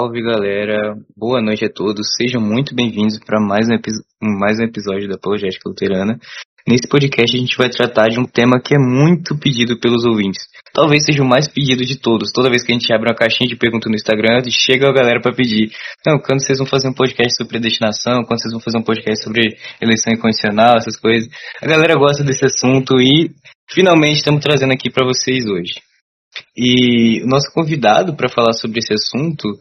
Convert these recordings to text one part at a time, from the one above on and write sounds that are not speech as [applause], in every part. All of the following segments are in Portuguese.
Salve galera, boa noite a todos, sejam muito bem-vindos para mais, um mais um episódio da Apologética Luterana. Nesse podcast a gente vai tratar de um tema que é muito pedido pelos ouvintes. Talvez seja o mais pedido de todos. Toda vez que a gente abre uma caixinha de perguntas no Instagram, chega a galera para pedir. Não, quando vocês vão fazer um podcast sobre predestinação, quando vocês vão fazer um podcast sobre eleição incondicional, essas coisas. A galera gosta desse assunto e finalmente estamos trazendo aqui para vocês hoje. E o nosso convidado para falar sobre esse assunto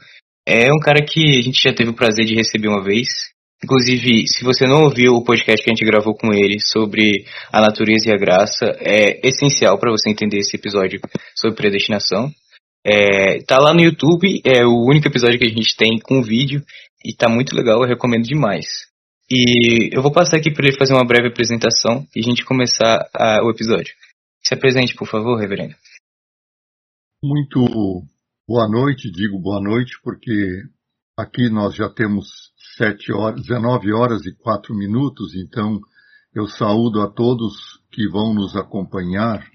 é um cara que a gente já teve o prazer de receber uma vez. Inclusive, se você não ouviu o podcast que a gente gravou com ele sobre a natureza e a graça, é essencial para você entender esse episódio sobre predestinação. É, tá lá no YouTube, é o único episódio que a gente tem com vídeo e tá muito legal, eu recomendo demais. E eu vou passar aqui para ele fazer uma breve apresentação e a gente começar a, o episódio. Se apresente, por favor, reverendo. Muito Boa noite, digo boa noite porque aqui nós já temos sete horas, 19 horas e quatro minutos, então eu saúdo a todos que vão nos acompanhar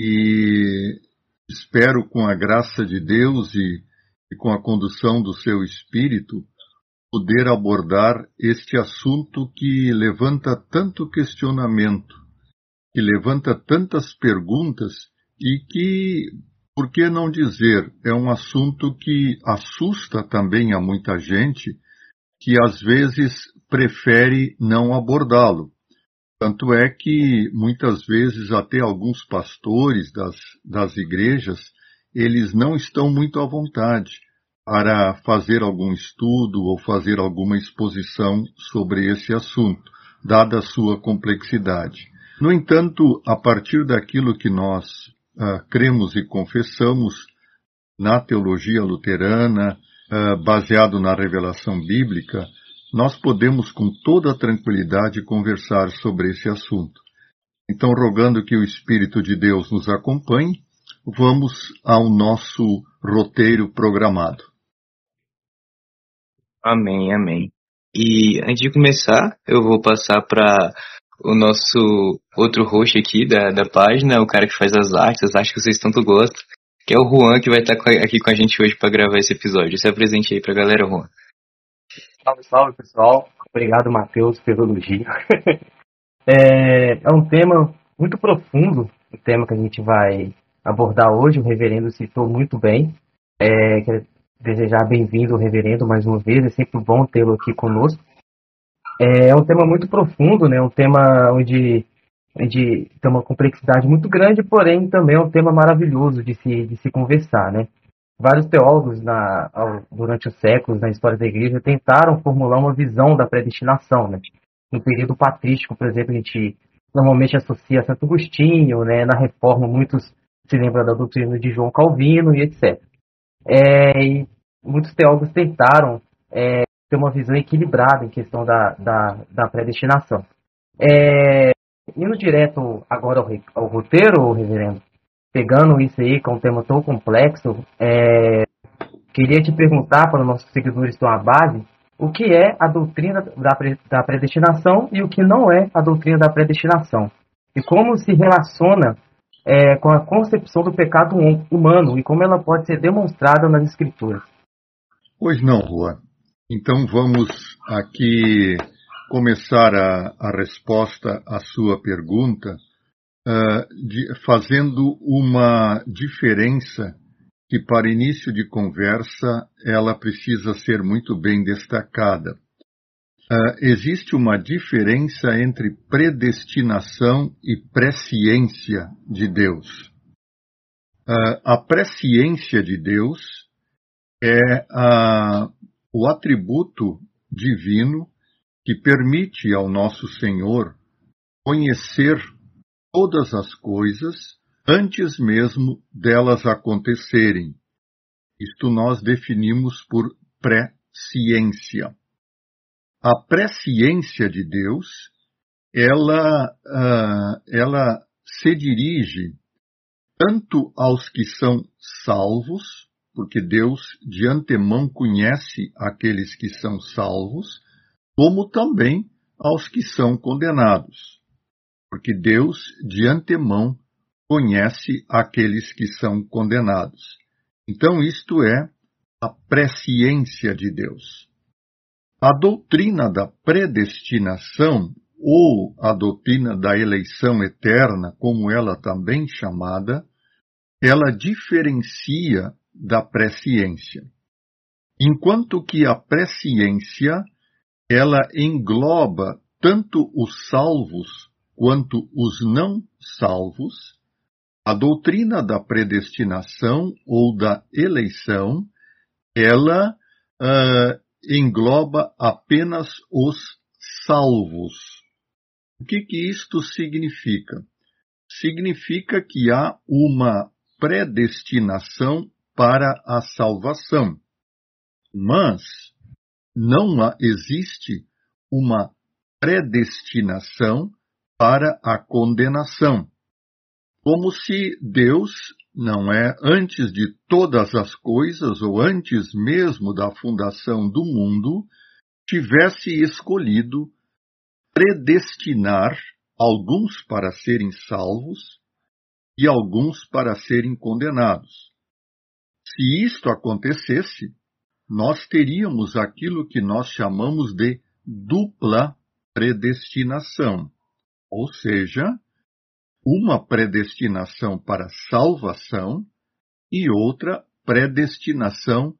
e espero com a graça de Deus e, e com a condução do seu Espírito poder abordar este assunto que levanta tanto questionamento, que levanta tantas perguntas e que por que não dizer, é um assunto que assusta também a muita gente, que às vezes prefere não abordá-lo. Tanto é que muitas vezes até alguns pastores das, das igrejas, eles não estão muito à vontade para fazer algum estudo ou fazer alguma exposição sobre esse assunto, dada a sua complexidade. No entanto, a partir daquilo que nós uh, cremos e confessamos na teologia luterana, uh, baseado na revelação bíblica, nós podemos com toda tranquilidade conversar sobre esse assunto. Então, rogando que o Espírito de Deus nos acompanhe, vamos ao nosso roteiro programado. Amém, amém. E antes de começar, eu vou passar para o nosso outro host aqui da, da página, o cara que faz as artes, as artes que vocês tanto gostam, que é o Juan, que vai estar aqui com a gente hoje para gravar esse episódio. Se apresente aí pra galera, Juan. Salve, salve, pessoal. Obrigado, Matheus, pelo elogio. [laughs] é, é um tema muito profundo, o tema que a gente vai abordar hoje. O reverendo citou muito bem. É, quero desejar bem-vindo, reverendo, mais uma vez. É sempre bom tê-lo aqui conosco. É, é um tema muito profundo, né? Um tema onde, onde tem uma complexidade muito grande, porém também é um tema maravilhoso de se, de se conversar, né? Vários teólogos na, ao, durante os séculos na história da igreja tentaram formular uma visão da predestinação, né? No período patrístico, por exemplo, a gente normalmente associa a Santo Agostinho, né? Na Reforma, muitos se lembram da doutrina de João Calvino e etc. É, e muitos teólogos tentaram é, ter uma visão equilibrada em questão da, da, da predestinação. É, indo direto agora ao, ao, roteiro, reverendo, pegando isso aí, que é um tema tão complexo, é, queria te perguntar para os nossos seguidores à base, o que é a doutrina da, da predestinação e o que não é a doutrina da predestinação. E como se relaciona é, com a concepção do pecado humano e como ela pode ser demonstrada nas escrituras. Pois não, Juan. Então vamos aqui começar a, a resposta à sua pergunta uh, de, fazendo uma diferença que para início de conversa ela precisa ser muito bem destacada. Uh, existe uma diferença entre predestinação e presciência de Deus. Uh, a presciência de Deus é a o atributo divino que permite ao nosso Senhor conhecer todas as coisas antes mesmo delas acontecerem. Isto nós definimos por pré-ciência. A presciência de Deus, ela, uh, ela se dirige tanto aos que são salvos, porque Deus de antemão conhece aqueles que são salvos, como também aos que são condenados, porque Deus de antemão conhece aqueles que são condenados. Então, isto é a presciência de Deus. A doutrina da predestinação, ou a doutrina da eleição eterna, como ela também chamada, ela diferencia da presciência. Enquanto que a presciência, ela engloba tanto os salvos quanto os não salvos, a doutrina da predestinação ou da eleição, ela uh, engloba apenas os salvos. O que, que isto significa? Significa que há uma predestinação para a salvação. Mas não existe uma predestinação para a condenação. Como se Deus não é antes de todas as coisas ou antes mesmo da fundação do mundo tivesse escolhido predestinar alguns para serem salvos e alguns para serem condenados. Se isto acontecesse, nós teríamos aquilo que nós chamamos de dupla predestinação, ou seja, uma predestinação para salvação e outra predestinação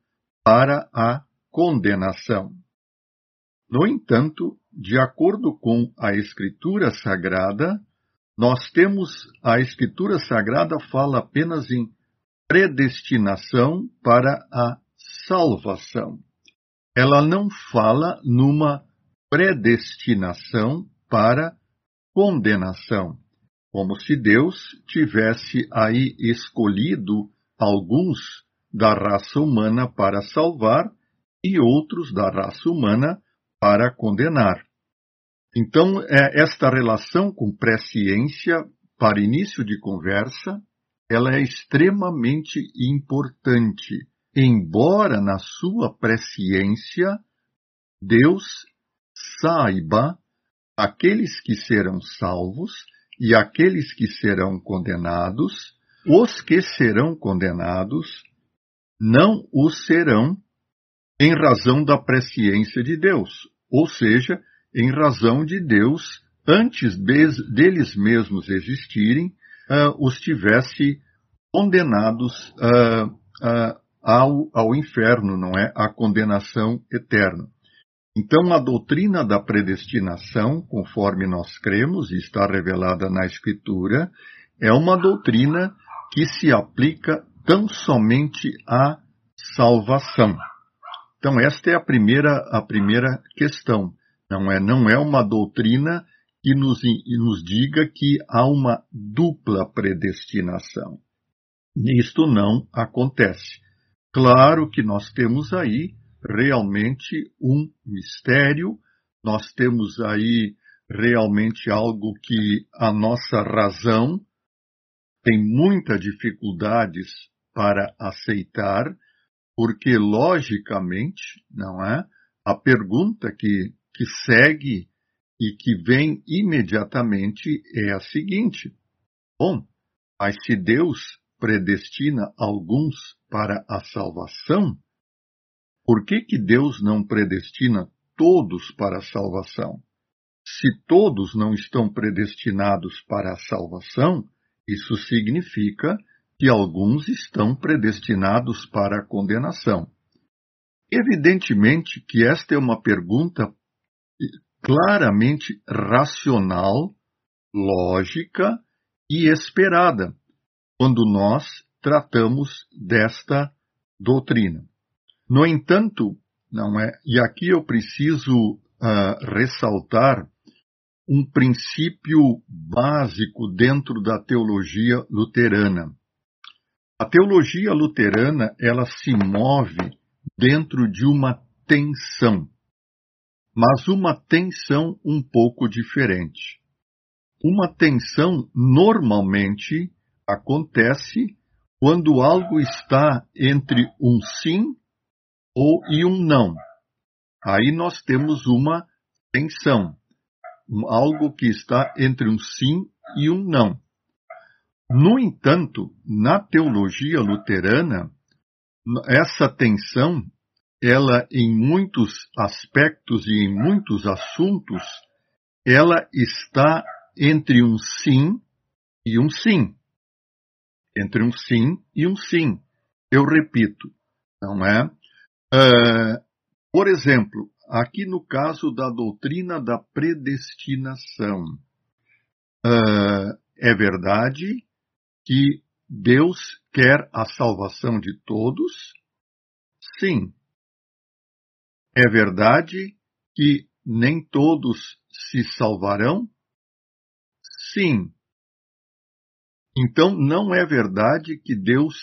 para a condenação. No entanto, de acordo com a Escritura Sagrada, nós temos a Escritura Sagrada fala apenas em predestinação para a salvação. Ela não fala numa predestinação para condenação, como se Deus tivesse aí escolhido alguns da raça humana para salvar e outros da raça humana para condenar. Então, é, esta relação com presciência, para início de conversa, ela é extremamente importante, embora na sua presciência Deus saiba aqueles que serão salvos e aqueles que serão condenados, os que serão condenados não o serão em razão da presciência de Deus, ou seja, em razão de Deus, antes deles mesmos existirem, uh, os tivesse condenados uh, uh, ao, ao inferno, não é? A condenação eterna. Então, a doutrina da predestinação, conforme nós cremos e está revelada na Escritura, é uma doutrina que se aplica tão somente à salvação. Então, esta é a primeira, a primeira questão. Não é, não é uma doutrina que nos, nos diga que há uma dupla predestinação. Isto não acontece. Claro que nós temos aí realmente um mistério, nós temos aí realmente algo que a nossa razão tem muitas dificuldades para aceitar, porque logicamente, não é? A pergunta que que segue e que vem imediatamente é a seguinte: Bom, mas se Deus predestina alguns para a salvação, por que, que Deus não predestina todos para a salvação? Se todos não estão predestinados para a salvação, isso significa que alguns estão predestinados para a condenação. Evidentemente que esta é uma pergunta claramente racional, lógica e esperada quando nós tratamos desta doutrina. No entanto, não é, e aqui eu preciso uh, ressaltar um princípio básico dentro da teologia luterana. A teologia luterana, ela se move dentro de uma tensão mas uma tensão um pouco diferente. Uma tensão normalmente acontece quando algo está entre um sim ou e um não. Aí nós temos uma tensão, algo que está entre um sim e um não. No entanto, na teologia luterana, essa tensão, ela em muitos aspectos e em muitos assuntos, ela está entre um sim e um sim. Entre um sim e um sim. Eu repito, não é? Uh, por exemplo, aqui no caso da doutrina da predestinação, uh, é verdade que Deus quer a salvação de todos? Sim. É verdade que nem todos se salvarão? Sim. Então não é verdade que Deus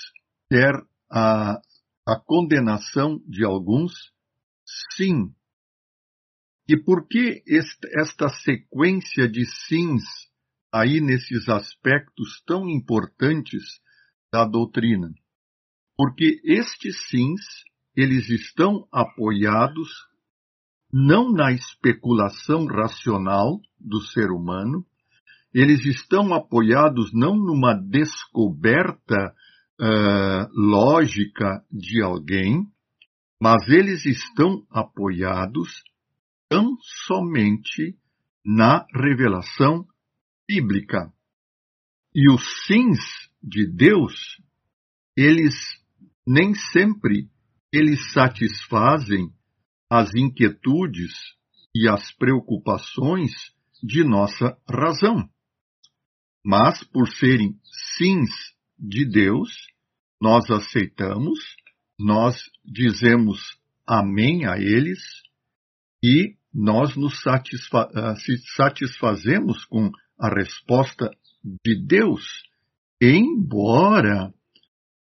quer a, a condenação de alguns? Sim. E por que esta sequência de sims aí nesses aspectos tão importantes da doutrina? Porque estes sims, eles estão apoiados não na especulação racional do ser humano, eles estão apoiados não numa descoberta uh, lógica de alguém, mas eles estão apoiados tão somente na revelação bíblica. E os sims de Deus, eles nem sempre eles satisfazem as inquietudes e as preocupações de nossa razão. Mas, por serem sims de Deus, nós aceitamos, nós dizemos amém a eles e nós nos ah, satisfazemos com a resposta de Deus, embora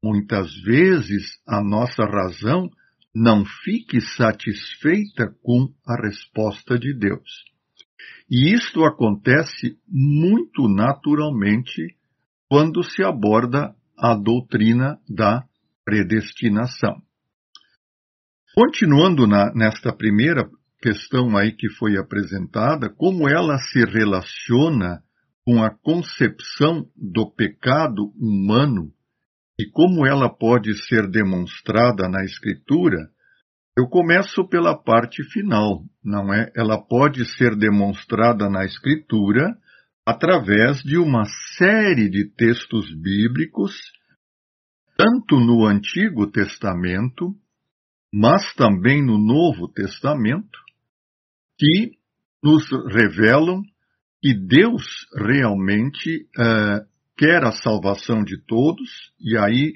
muitas vezes a nossa razão não fique satisfeita com a resposta de Deus. E isto acontece muito naturalmente quando se aborda a doutrina da predestinação. Continuando na, nesta primeira questão aí que foi apresentada, como ela se relaciona com a concepção do pecado humano e como ela pode ser demonstrada na Escritura, eu começo pela parte final, não é? Ela pode ser demonstrada na Escritura através de uma série de textos bíblicos, tanto no Antigo Testamento, mas também no Novo Testamento, que nos revelam que Deus realmente uh, quer a salvação de todos, e aí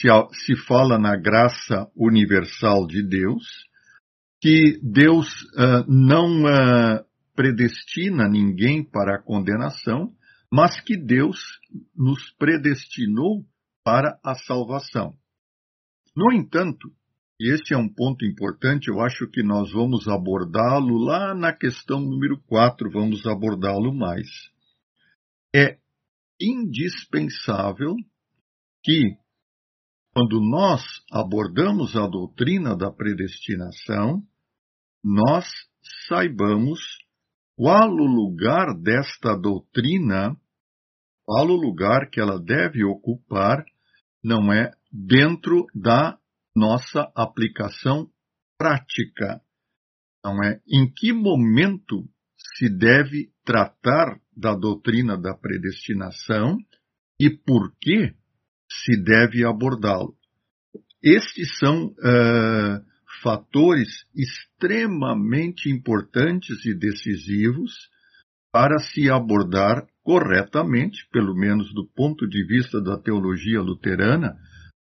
se, se fala na graça universal de Deus, que Deus uh, não uh, predestina ninguém para a condenação, mas que Deus nos predestinou para a salvação. No entanto, e esse é um ponto importante, eu acho que nós vamos abordá-lo lá na questão número 4, vamos abordá-lo mais. É indispensável que, quando nós abordamos a doutrina da predestinação, nós saibamos qual o lugar desta doutrina, qual o lugar que ela deve ocupar, não é dentro da nossa aplicação prática. Não é em que momento se deve tratar da doutrina da predestinação e por que se deve abordá-lo. Estes são uh, fatores extremamente importantes e decisivos para se abordar corretamente, pelo menos do ponto de vista da teologia luterana,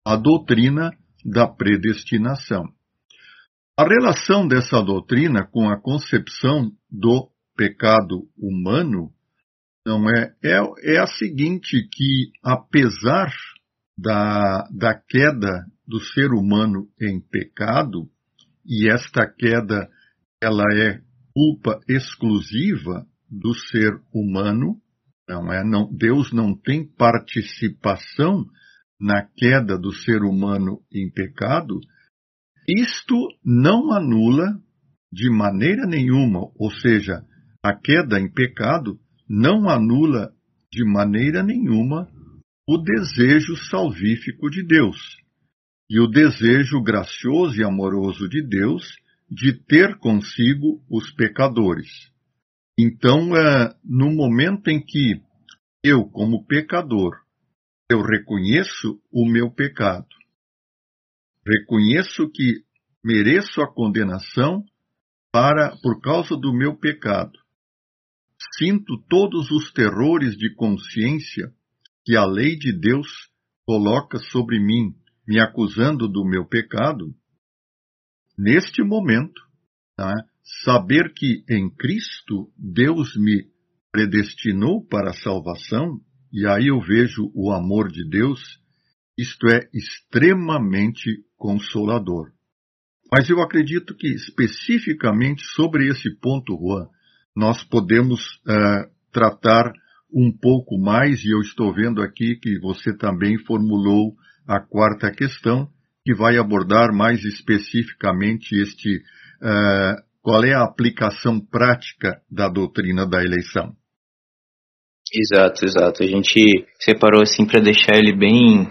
a doutrina da predestinação. A relação dessa doutrina com a concepção do pecado humano não é, é, é a seguinte que apesar da, da queda do ser humano em pecado, e esta queda ela é culpa exclusiva do ser humano, não é? Não, Deus não tem participação na queda do ser humano em pecado, isto não anula de maneira nenhuma, ou seja, a queda em pecado não anula de maneira nenhuma o desejo salvífico de Deus. e o desejo gracioso e amoroso de Deus de ter consigo os pecadores. Então, é, no momento em que eu, como pecador, eu reconheço o meu pecado, reconheço que mereço a condenação para por causa do meu pecado. Sinto todos os terrores de consciência que a lei de Deus coloca sobre mim, me acusando do meu pecado. Neste momento, tá? saber que em Cristo Deus me predestinou para a salvação, e aí eu vejo o amor de Deus, isto é extremamente consolador. Mas eu acredito que especificamente sobre esse ponto, Juan, nós podemos uh, tratar um pouco mais, e eu estou vendo aqui que você também formulou a quarta questão, que vai abordar mais especificamente este uh, qual é a aplicação prática da doutrina da eleição. Exato, exato. A gente separou assim para deixar ele bem,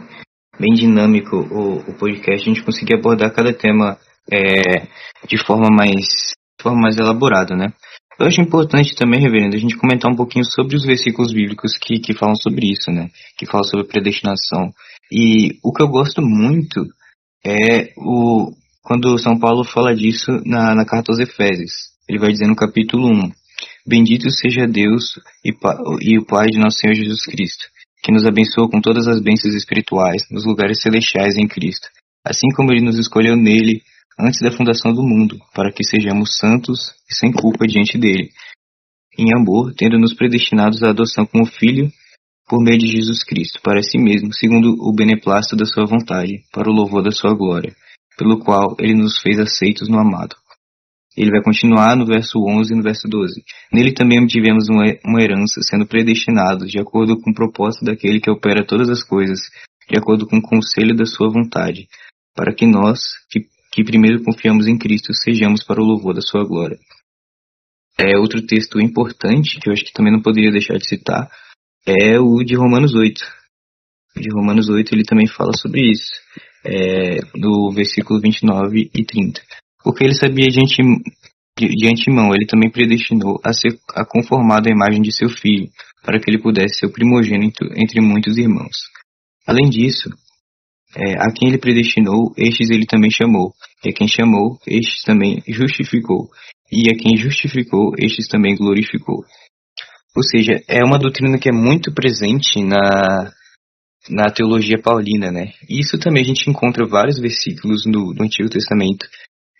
bem dinâmico o, o podcast, a gente conseguir abordar cada tema é, de forma mais, de forma mais elaborada, né? Eu acho importante também, reverendo, a gente comentar um pouquinho sobre os versículos bíblicos que, que falam sobre isso, né? Que falam sobre predestinação. E o que eu gosto muito é o quando São Paulo fala disso na, na carta aos Efésios. Ele vai dizer no capítulo 1: Bendito seja Deus e, e o Pai de nosso Senhor Jesus Cristo, que nos abençoa com todas as bênçãos espirituais nos lugares celestiais em Cristo, assim como ele nos escolheu nele antes da fundação do mundo, para que sejamos santos e sem culpa diante dele. Em amor, tendo nos predestinados à adoção como filho por meio de Jesus Cristo, para si mesmo, segundo o beneplácito da sua vontade, para o louvor da sua glória, pelo qual ele nos fez aceitos no amado. Ele vai continuar no verso 11 e no verso 12. Nele também tivemos uma, uma herança, sendo predestinados, de acordo com o propósito daquele que opera todas as coisas, de acordo com o conselho da sua vontade, para que nós, que que primeiro confiamos em Cristo, sejamos para o louvor da sua glória. É outro texto importante que eu acho que também não poderia deixar de citar é o de Romanos 8. O de Romanos 8 ele também fala sobre isso, é, no versículo 29 e 30. Porque ele sabia de, antim, de, de antemão, ele também predestinou a ser a conformado à imagem de seu filho, para que ele pudesse ser o primogênito entre muitos irmãos. Além disso, é, a quem ele predestinou, estes ele também chamou. E a quem chamou, estes também justificou. E a quem justificou, estes também glorificou. Ou seja, é uma doutrina que é muito presente na, na teologia paulina, né? Isso também a gente encontra vários versículos no, no Antigo Testamento.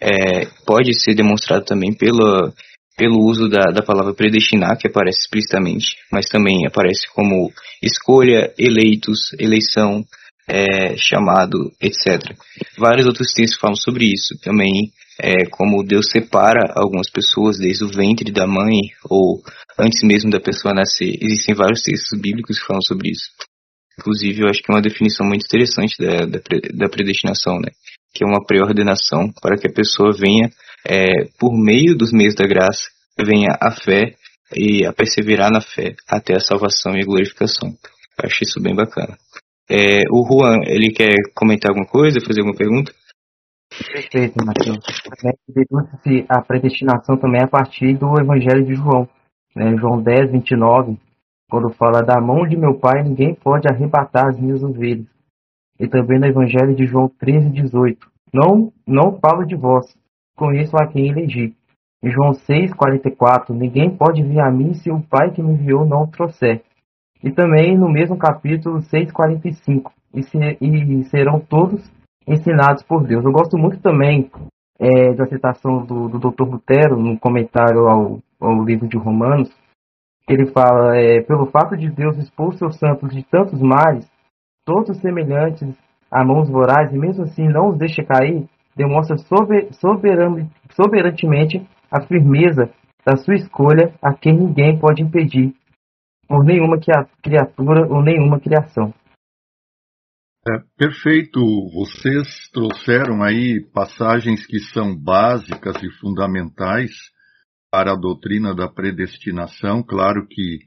É, pode ser demonstrado também pela, pelo uso da, da palavra predestinar, que aparece explicitamente, mas também aparece como escolha, eleitos, eleição, é, chamado, etc. Vários outros textos falam sobre isso também, é, como Deus separa algumas pessoas desde o ventre da mãe, ou antes mesmo da pessoa nascer. Existem vários textos bíblicos que falam sobre isso. Inclusive, eu acho que é uma definição muito interessante da, da, da predestinação, né? Que é uma preordenação para que a pessoa venha, é, por meio dos meios da graça, venha a fé e a perseverar na fé até a salvação e a glorificação. Eu acho isso bem bacana. É, o Juan, ele quer comentar alguma coisa, fazer alguma pergunta? Perfeito, Matheus. Se a predestinação também é a partir do Evangelho de João, né? João 10, 29, quando fala da mão de meu pai, ninguém pode arrebatar as minhas ovelhas. E também no Evangelho de João 13, 18. Não, não falo de vós, conheço a quem elegi. João 6, 44, ninguém pode vir a mim se o Pai que me enviou não o trouxer e também no mesmo capítulo 6,45, e, se, e serão todos ensinados por Deus. Eu gosto muito também é, da citação do, do Dr. Lutero, no comentário ao, ao livro de Romanos, ele fala, é, pelo fato de Deus expor seus santos de tantos males, todos semelhantes a mãos vorazes, e mesmo assim não os deixa cair, demonstra sober, soberan, soberantemente a firmeza da sua escolha, a quem ninguém pode impedir, por nenhuma criatura ou nenhuma criação. É, perfeito. Vocês trouxeram aí passagens que são básicas e fundamentais para a doutrina da predestinação. Claro que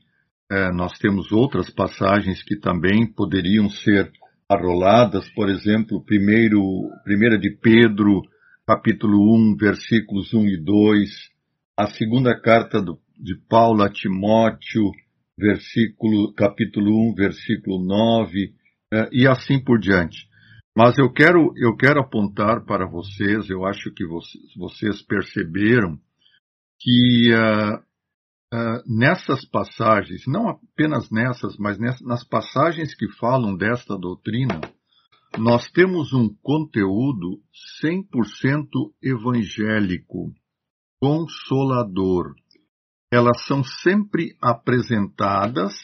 é, nós temos outras passagens que também poderiam ser arroladas, por exemplo, primeiro, primeira de Pedro, capítulo 1, versículos 1 e 2, a segunda carta do, de Paulo a Timóteo, versículo, capítulo 1, versículo 9, eh, e assim por diante. Mas eu quero, eu quero apontar para vocês, eu acho que vocês, vocês perceberam que uh, uh, nessas passagens, não apenas nessas, mas nessas, nas passagens que falam desta doutrina, nós temos um conteúdo 100% evangélico, consolador. Elas são sempre apresentadas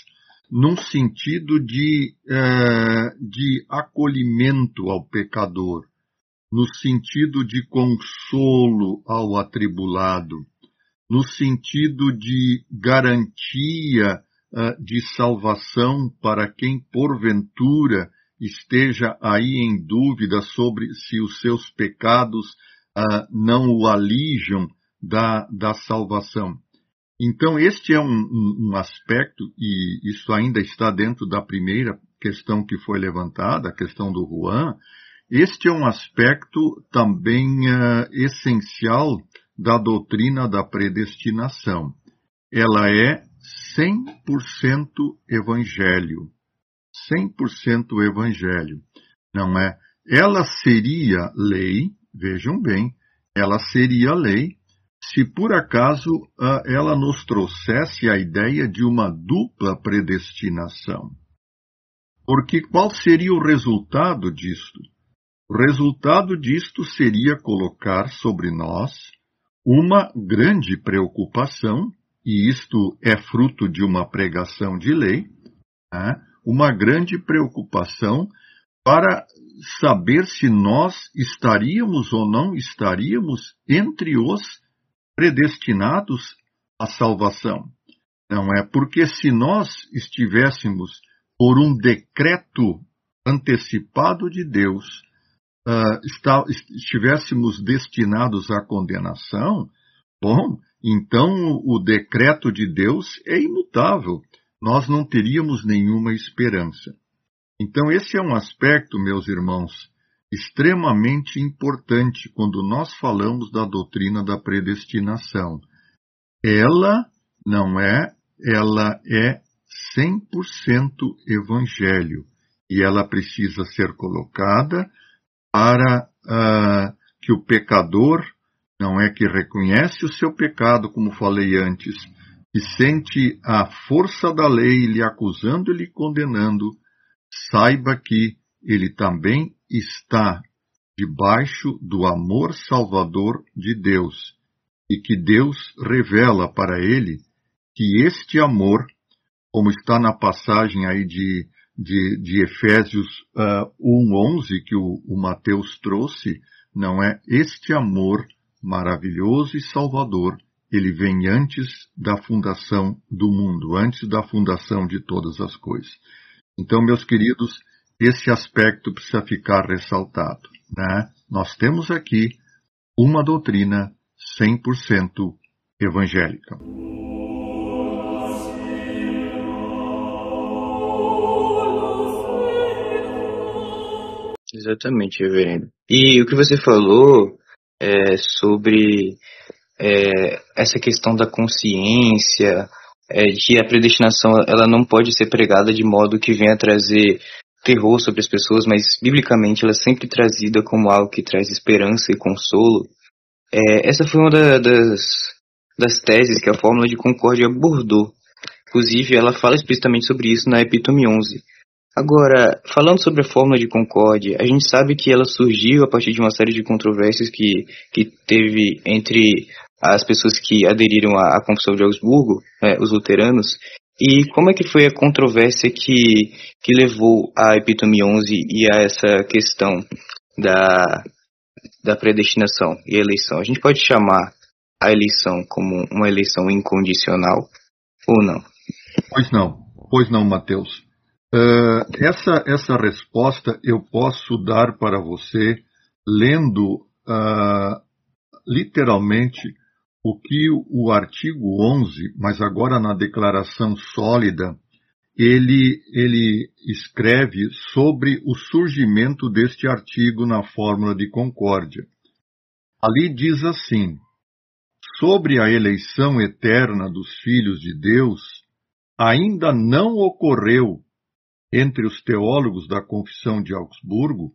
num sentido de, eh, de acolhimento ao pecador, no sentido de consolo ao atribulado, no sentido de garantia uh, de salvação para quem porventura esteja aí em dúvida sobre se os seus pecados uh, não o alijam da, da salvação. Então, este é um, um, um, aspecto, e isso ainda está dentro da primeira questão que foi levantada, a questão do Juan. Este é um aspecto também uh, essencial da doutrina da predestinação. Ela é 100% evangelho. 100% evangelho. Não é? Ela seria lei, vejam bem, ela seria lei se por acaso uh, ela nos trouxesse a ideia de uma dupla predestinação. Porque qual seria o resultado disto? O resultado disto seria colocar sobre nós uma grande preocupação, e isto é fruto de uma pregação de lei, né? uma grande preocupação para saber se nós estaríamos ou não estaríamos entre os predestinados à salvação. Não é? Porque se nós estivéssemos por um decreto antecipado de Deus, uh, está, estivéssemos destinados à condenação, bom, então o decreto de Deus é imutável. Nós não teríamos nenhuma esperança. Então, esse é um aspecto, meus irmãos, extremamente importante quando nós falamos da doutrina da predestinação. Ela não é, ela é 100% evangelho e ela precisa ser colocada para uh, que o pecador não é que reconhece o seu pecado, como falei antes, e sente a força da lei lhe acusando e lhe condenando, saiba que ele também está debaixo do amor salvador de Deus e que Deus revela para ele que este amor, como está na passagem aí de de, de Efésios uh, ah, 1.11 que o, o Mateus trouxe, não é este amor maravilhoso e salvador, ele vem antes da fundação do mundo, antes da fundação de todas as coisas. Então, meus queridos, esse aspecto precisa ficar ressaltado. Né? Nós temos aqui uma doutrina 100% evangélica. Exatamente, reverendo. E o que você falou é, sobre é, essa questão da consciência, é, de a predestinação ela não pode ser pregada de modo que venha trazer terror sobre as pessoas, mas biblicamente ela é sempre trazida como algo que traz esperança e consolo. É, essa foi uma da, das, das teses que a Fórmula de Concórdia abordou. Inclusive, ela fala explicitamente sobre isso na Epítome 11. Agora, falando sobre a fórmula de concórdia, a gente sabe que ela surgiu a partir de uma série de controvérsias que, que teve entre as pessoas que aderiram à, à Confissão de Augsburgo, né, os luteranos, e como é que foi a controvérsia que, que levou a Epítome 11 e a essa questão da, da predestinação e eleição? A gente pode chamar a eleição como uma eleição incondicional ou não? Pois não, pois não, Mateus. Uh, essa, essa resposta eu posso dar para você lendo uh, literalmente o que o artigo 11, mas agora na declaração sólida, ele, ele escreve sobre o surgimento deste artigo na Fórmula de Concórdia. Ali diz assim: sobre a eleição eterna dos filhos de Deus, ainda não ocorreu entre os teólogos da Confissão de Augsburgo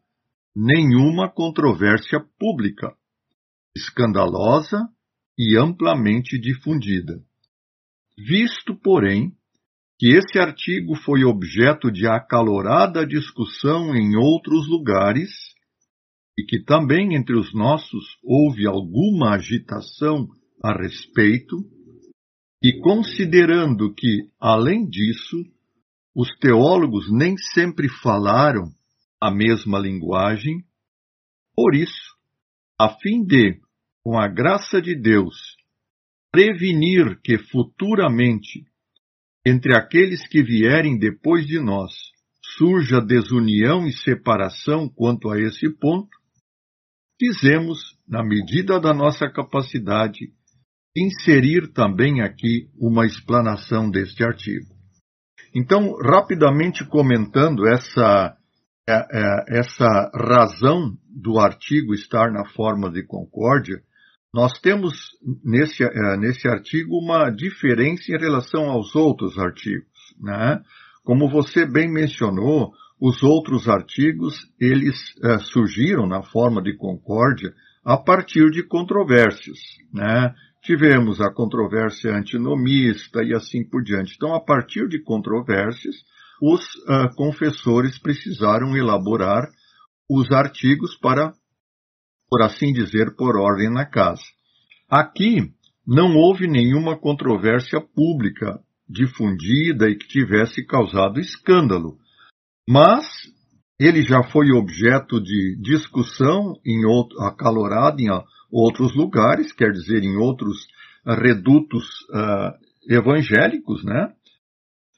nenhuma controvérsia pública, escandalosa e amplamente difundida. Visto, porém, que esse artigo foi objeto de acalorada discussão em outros lugares, e que também entre os nossos houve alguma agitação a respeito, e considerando que, além disso, os teólogos nem sempre falaram a mesma linguagem, por isso, a fim de, com a graça de Deus, prevenir que futuramente entre aqueles que vierem depois de nós surja desunião e separação quanto a esse ponto, quisemos, na medida da nossa capacidade, inserir também aqui uma explanação deste artigo. Então, rapidamente comentando essa, é, é, essa razão do artigo estar na forma de concórdia, nós temos nesse, é, nesse artigo uma diferença em relação aos outros artigos. Né? Como você bem mencionou, os outros artigos eles é, surgiram na forma de concórdia a partir de controvérsias. Né? Tivemos a controvérsia antinomista e assim por diante. Então, a partir de controvérsias, os uh, confessores precisaram elaborar os artigos para por assim dizer, por ordem na casa. Aqui não houve nenhuma controvérsia pública difundida e que tivesse causado escândalo, mas ele já foi objeto de discussão em outro, acalorada em outros lugares, quer dizer, em outros redutos uh, evangélicos, né?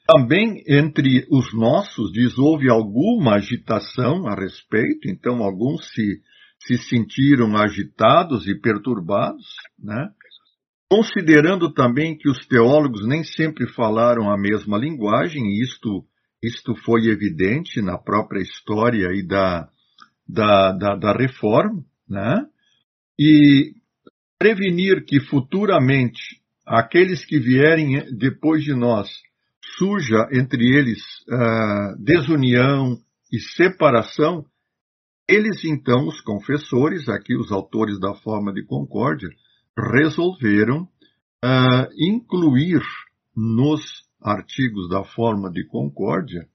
Também entre os nossos, diz, houve alguma agitação a respeito, então alguns se se sentiram agitados e perturbados, né? considerando também que os teólogos nem sempre falaram a mesma linguagem, e isto, isto foi evidente na própria história e da, da, da, da reforma, né? e prevenir que futuramente aqueles que vierem depois de nós surja entre eles uh, desunião e separação, eles então, os confessores, aqui os autores da forma de concórdia, resolveram uh, incluir nos artigos da forma de concórdia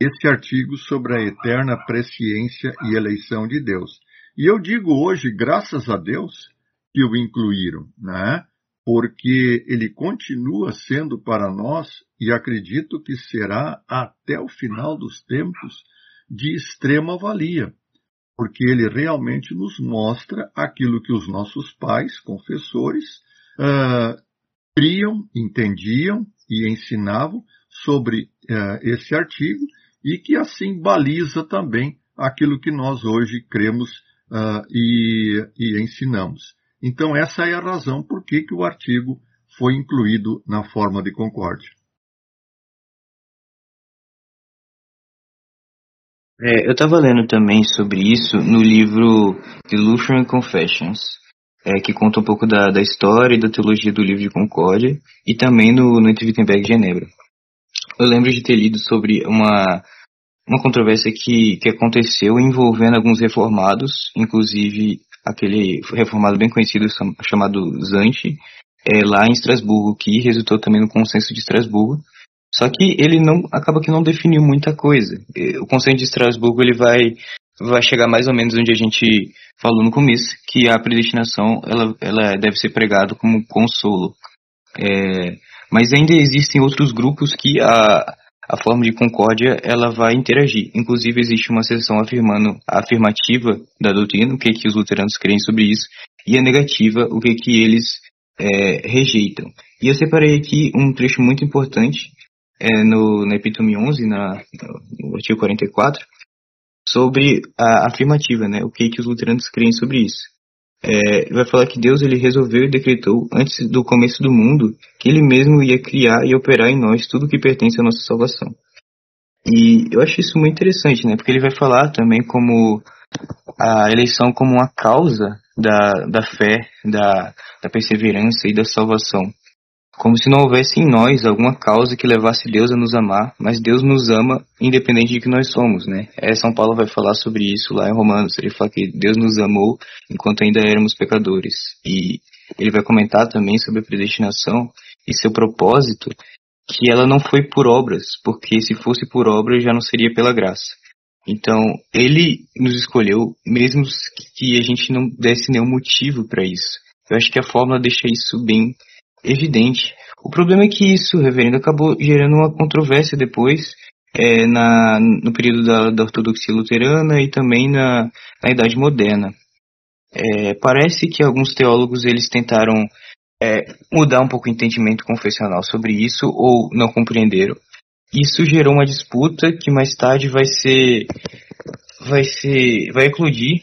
esse artigo sobre a eterna presciência e eleição de Deus. E eu digo hoje, graças a Deus, que o incluíram, né? porque ele continua sendo para nós, e acredito que será até o final dos tempos, de extrema valia porque ele realmente nos mostra aquilo que os nossos pais, confessores, uh, criam, entendiam e ensinavam sobre uh, esse artigo e que assim baliza também aquilo que nós hoje cremos uh, e, e, ensinamos. Então essa é a razão por que, que o artigo foi incluído na forma de concórdia. É, eu estava lendo também sobre isso no livro The Lutheran Confessions, é, que conta um pouco da, da história e da teologia do livro de Concórdia, e também no, no Entre Wittenberg e Genebra. Eu lembro de ter lido sobre uma, uma controvérsia que, que aconteceu envolvendo alguns reformados, inclusive aquele reformado bem conhecido chamado Zante, é, lá em Estrasburgo, que resultou também no consenso de Estrasburgo, só que ele não acaba que não definiu muita coisa. O Conselho de Estrasburgo ele vai vai chegar mais ou menos onde a gente falou no começo, que a predestinação ela, ela deve ser pregada como consolo. É, mas ainda existem outros grupos que a, a forma de concórdia ela vai interagir. Inclusive existe uma seção afirmando a afirmativa da doutrina, o que, que os luteranos creem sobre isso, e a negativa, o que, que eles é, rejeitam. E eu separei aqui um trecho muito importante é, no, na Epítome 11, na, no artigo 44, sobre a afirmativa, né? O que, que os luteranos creem sobre isso. é, vai falar que Deus ele resolveu e decretou antes do começo do mundo que ele mesmo ia criar e operar em nós tudo que pertence à nossa salvação. E eu acho isso muito interessante, né? Porque ele vai falar também como a eleição como uma causa da, da fé, da, da perseverança e da salvação. Como se não houvesse em nós alguma causa que levasse Deus a nos amar, mas Deus nos ama independente de que nós somos, né? É, São Paulo vai falar sobre isso lá em Romanos. Ele fala que Deus nos amou enquanto ainda éramos pecadores. E ele vai comentar também sobre a predestinação e seu propósito, que ela não foi por obras, porque se fosse por obras já não seria pela graça. Então, ele nos escolheu, mesmo que a gente não desse nenhum motivo para isso. Eu acho que a fórmula deixa isso bem evidente. O problema é que isso, reverendo, acabou gerando uma controvérsia depois, é, na, no período da, da, ortodoxia luterana e também na, na Idade Moderna. É, parece que alguns teólogos eles tentaram é, mudar um pouco o entendimento confessional sobre isso ou não compreenderam. Isso gerou uma disputa que mais tarde vai ser vai ser vai eclodir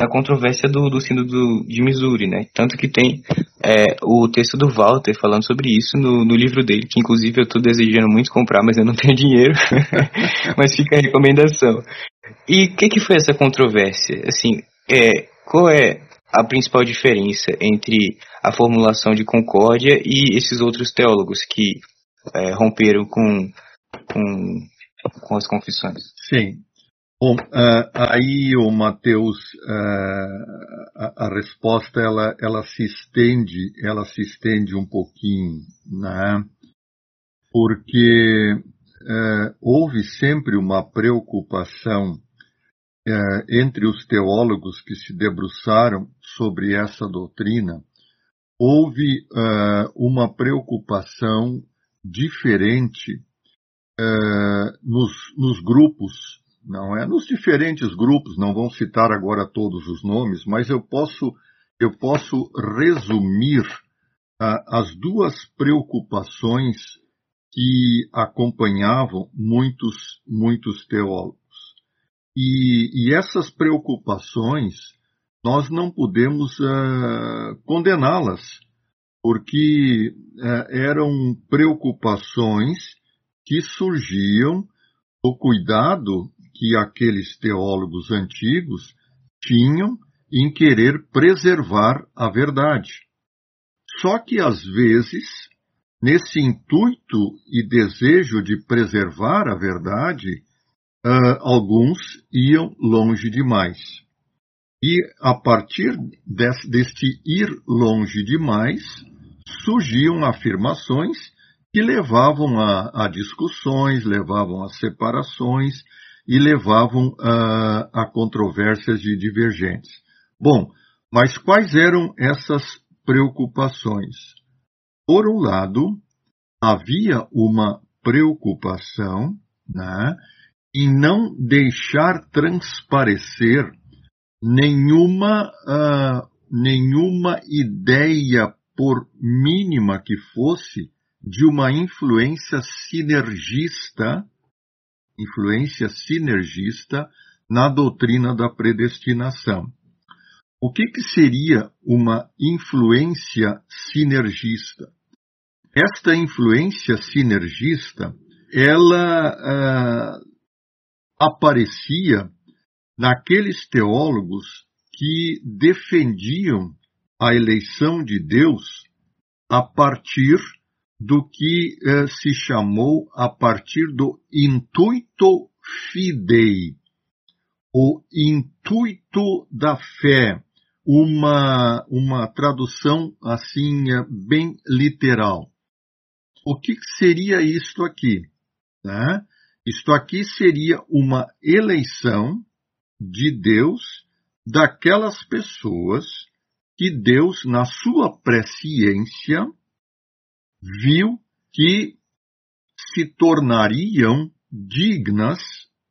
na controvérsia do, do sino do, de Missouri, né? Tanto que tem é, o texto do Walter falando sobre isso no, no livro dele, que inclusive eu estou desejando muito comprar, mas eu não [laughs] tenho dinheiro. [laughs] mas fica a recomendação. E o que, que foi essa controvérsia? Assim, é, qual é a principal diferença entre a formulação de concórdia e esses outros teólogos que é, romperam com, com, com as confissões? Sim, Bom, uh, aí o Mateus, uh, a, a, resposta ela, ela se estende, ela se estende um pouquinho, né? Porque uh, houve sempre uma preocupação entre os teólogos que se debruçaram sobre essa doutrina, houve uma preocupação diferente nos, nos grupos não é? Nos diferentes grupos, não vão citar agora todos os nomes, mas eu posso, eu posso resumir ah, as duas preocupações que acompanhavam muitos, muitos teólogos. E, e essas preocupações, nós não podemos ah, condená-las, porque ah, eram preocupações que surgiam do cuidado que aqueles teólogos antigos tinham em querer preservar a verdade. Só que às vezes, nesse intuito e desejo de preservar a verdade, uh, alguns iam longe demais. E a partir deste ir longe demais, surgiam afirmações que levavam a, a discussões, levavam a separações, e levavam a, a controvérsias de divergentes. Bom, mas quais eram essas preocupações? Por um lado, havia uma preocupação né, em não deixar transparecer nenhuma, uh, nenhuma ideia, por mínima que fosse, de uma influência sinergista influência sinergista na doutrina da predestinação. O que, que seria uma influência sinergista? Esta influência sinergista, ela uh, aparecia naqueles teólogos que defendiam a eleição de Deus a partir do que eh, se chamou a partir do intuito fidei, o intuito da fé, uma, uma tradução assim eh, bem literal. O que seria isto aqui? Né? Isto aqui seria uma eleição de Deus daquelas pessoas que Deus, na sua presciência, viu que se tornariam dignas,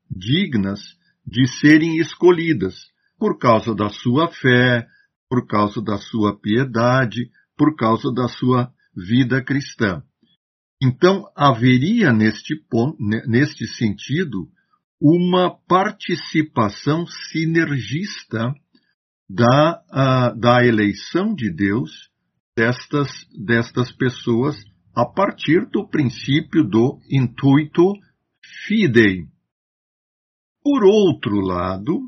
dignas de serem escolhidas por causa da sua fé, por causa da sua piedade, por causa da sua vida cristã. Então, haveria neste ponto, neste sentido, uma participação sinergista da, uh, da eleição de Deus destas, destas pessoas a partir do princípio do intuito fidei. Por outro lado,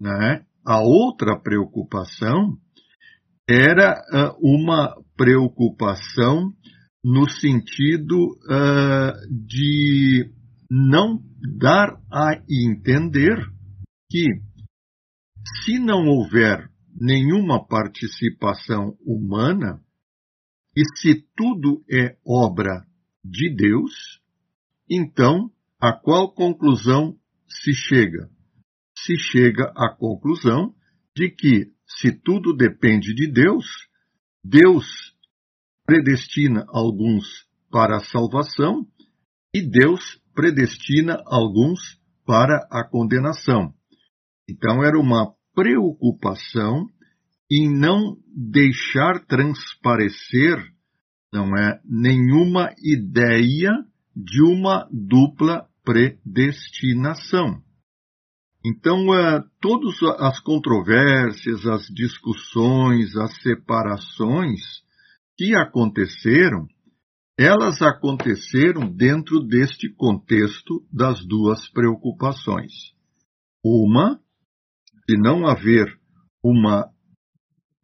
né, a outra preocupação era uh, uma preocupação no sentido uh, de não dar a entender que, se não houver nenhuma participação humana, e se tudo é obra de Deus, então a qual conclusão se chega? Se chega à conclusão de que, se tudo depende de Deus, Deus predestina alguns para a salvação e Deus predestina alguns para a condenação. Então era uma preocupação em não deixar transparecer, não é, nenhuma ideia de uma dupla predestinação. Então, uh, todas as controvérsias, as discussões, as separações que aconteceram, elas aconteceram dentro deste contexto das duas preocupações. Uma, de não haver uma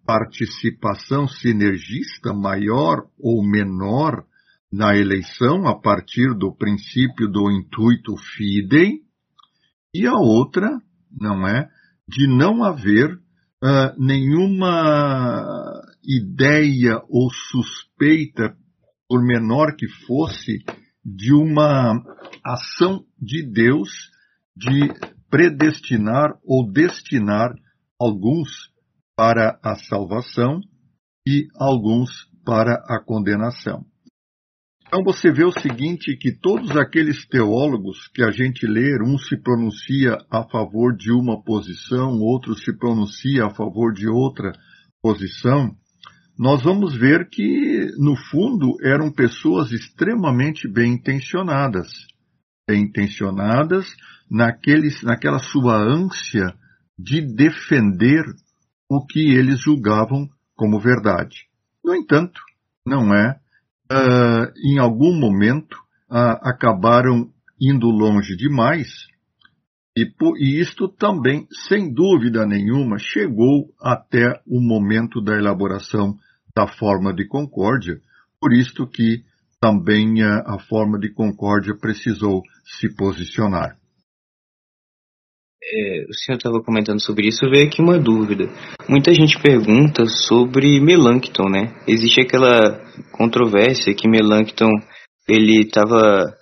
participação sinergista maior ou menor na eleição a partir do princípio do intuito fidei, e a outra, não é, de não haver uh, nenhuma ideia ou suspeita, por menor que fosse, de uma ação de Deus de predestinar ou destinar alguns para a salvação e alguns para a condenação. Então você vê o seguinte, que todos aqueles teólogos que a gente lê, um se pronuncia a favor de uma posição, outro se pronuncia a favor de outra posição, nós vamos ver que, no fundo, eram pessoas extremamente bem intencionadas. Bem intencionadas naqueles, naquela sua ânsia de defender o que eles julgavam como verdade. No entanto, não é uh, em algum momento, uh, acabaram indo longe demais, e, e isto também, sem dúvida nenhuma, chegou até o momento da elaboração da forma de concórdia, por isto que também ah, a forma de concórdia precisou se posicionar é, o senhor estava comentando sobre isso, veio aqui uma dúvida. Muita gente pergunta sobre Melancton, né? Existe aquela controvérsia que Melancton ele estava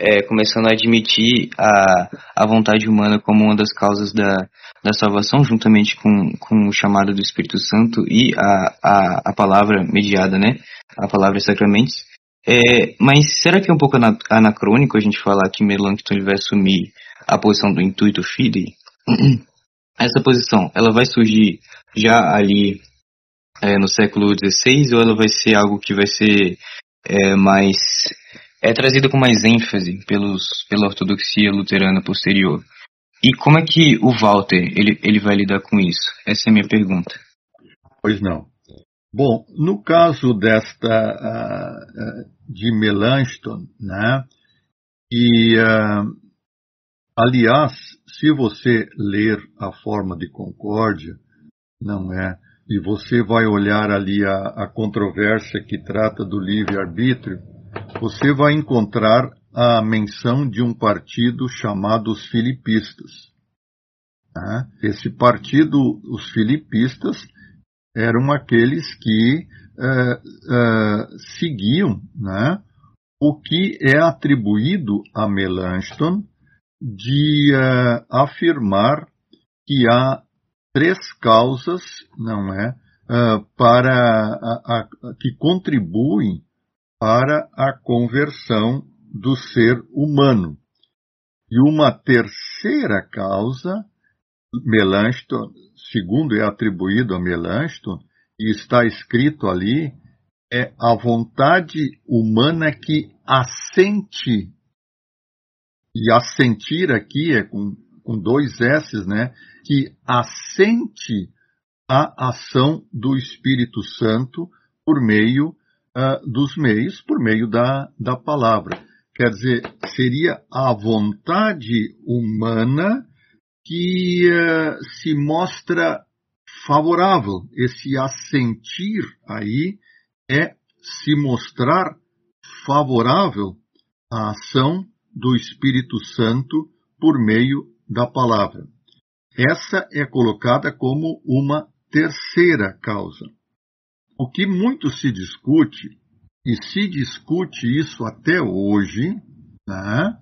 é, começando a admitir a, a vontade humana como uma das causas da, da salvação, juntamente com, com o chamado do Espírito Santo e a, a, a palavra mediada, né? A palavra sacramentos. É, mas será que é um pouco anacrônico a gente falar que Melancton ele vai assumir a posição do intuito fidei, [clears throat] essa posição, ela vai surgir já ali é, no século XVI ou ela vai ser algo que vai ser é, mais é trazido com mais ênfase pelos, pela ortodoxia luterana posterior? E como é que o Walter ele, ele vai lidar com isso? Essa é a minha pergunta. Pois não. Bom, no caso desta uh, de Melanchthon, né, e uh, Aliás, se você ler a forma de concórdia, não é? E você vai olhar ali a, a controvérsia que trata do livre-arbítrio, você vai encontrar a menção de um partido chamado os Filipistas. Né? Esse partido, os Filipistas, eram aqueles que uh, uh, seguiam né, o que é atribuído a Melanchthon de uh, afirmar que há três causas, não é, para a, a, que contribuem para a conversão do ser humano. E uma terceira causa, Melanchthon, segundo é atribuído a Melanchthon, e está escrito ali, é a vontade humana que assente e assentir aqui é com, com dois S, né? Que assente a ação do Espírito Santo por meio uh, dos meios, por meio da, da palavra. Quer dizer, seria a vontade humana que uh, se mostra favorável. Esse assentir aí é se mostrar favorável à ação do Espírito Santo por meio da palavra. Essa é colocada como uma terceira causa. O que muito se discute, e se discute isso até hoje, né,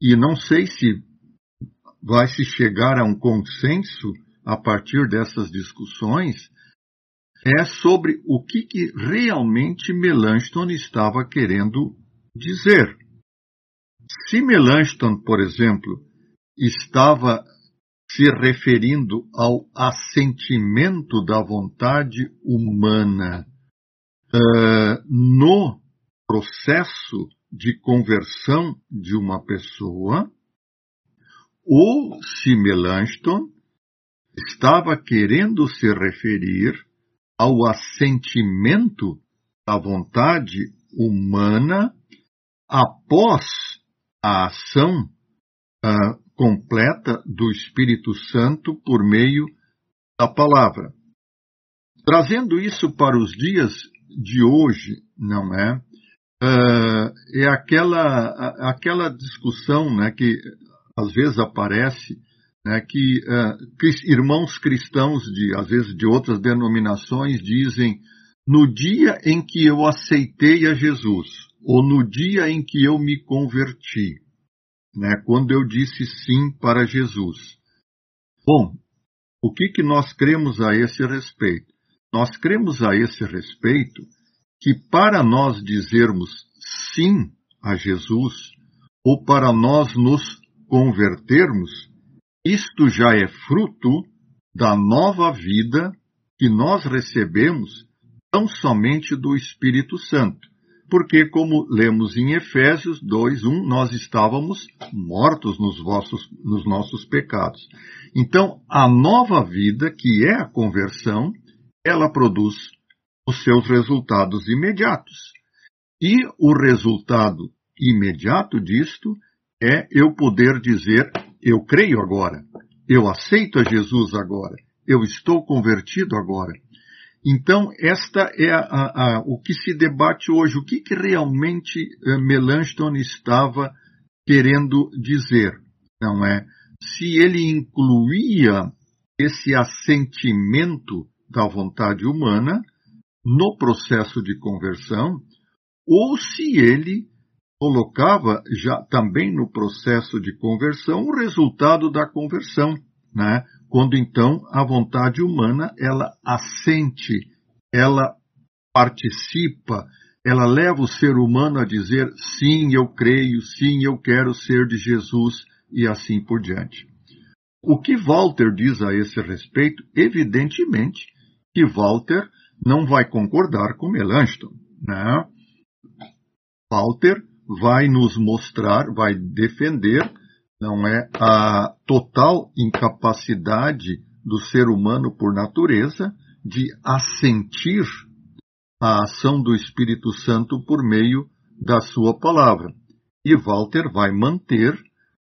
e não sei se vai se chegar a um consenso a partir dessas discussões, é sobre o que, que realmente Melanchthon estava querendo dizer. Se Melanchthon, por exemplo, estava se referindo ao assentimento da vontade humana uh, no processo de conversão de uma pessoa, ou se estava querendo se referir ao assentimento da vontade humana após a ação uh, completa do Espírito Santo por meio da palavra. Trazendo isso para os dias de hoje, não é? Uh, é aquela, aquela discussão né, que às vezes aparece, né, que uh, irmãos cristãos, de, às vezes de outras denominações, dizem no dia em que eu aceitei a Jesus, ou no dia em que eu me converti né, quando eu disse sim para Jesus. Bom, o que, que nós cremos a esse respeito? Nós cremos a esse respeito que para nós dizermos sim a Jesus, ou para nós nos convertermos, isto já é fruto da nova vida que nós recebemos tão somente do Espírito Santo porque, como lemos em Efésios 2:1, nós estávamos mortos nos, vossos, nos nossos pecados. Então, a nova vida, que é a conversão, ela produz os seus resultados imediatos. E o resultado imediato disto é eu poder dizer: eu creio agora, eu aceito a Jesus agora, eu estou convertido agora. Então, esta é a, a, o que se debate hoje. O que, que realmente uh, Melanchthon estava querendo dizer, não é? Se ele incluía esse assentimento da vontade humana no processo de conversão, ou se ele colocava já também no processo de conversão o resultado da conversão, né? quando então a vontade humana ela assente, ela participa, ela leva o ser humano a dizer sim, eu creio, sim, eu quero ser de Jesus e assim por diante. O que Walter diz a esse respeito, evidentemente que Walter não vai concordar com Melanchthon, né? Walter vai nos mostrar, vai defender não é a total incapacidade do ser humano por natureza de assentir a ação do Espírito Santo por meio da sua palavra. E Walter vai manter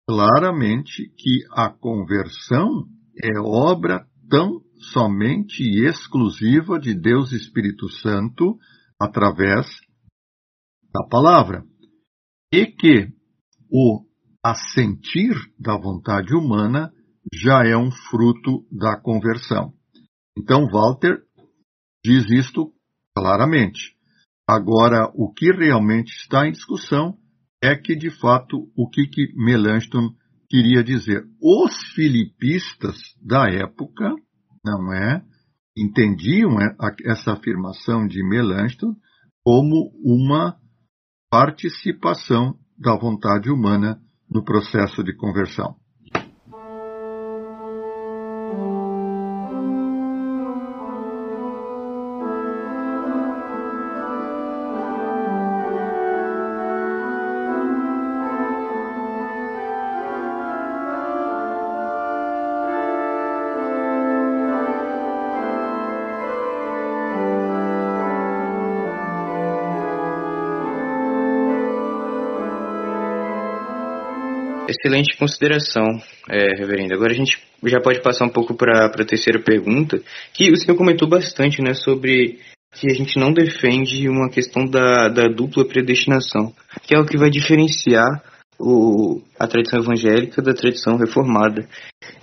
claramente que a conversão é obra tão somente e exclusiva de Deus Espírito Santo através da palavra. E que o assentir da vontade humana já é um fruto da conversão. Então, Walter diz isto claramente. Agora, o que realmente está em discussão é que, de fato, o que, que Melanchthon queria dizer. Os filipistas da época, não é, entendiam essa afirmação de Melanchthon como uma participação da vontade humana no processo de conversão. Excelente consideração, é, reverendo. Agora a gente já pode passar um pouco para a terceira pergunta, que o senhor comentou bastante né, sobre que a gente não defende uma questão da, da dupla predestinação, que é o que vai diferenciar o, a tradição evangélica da tradição reformada.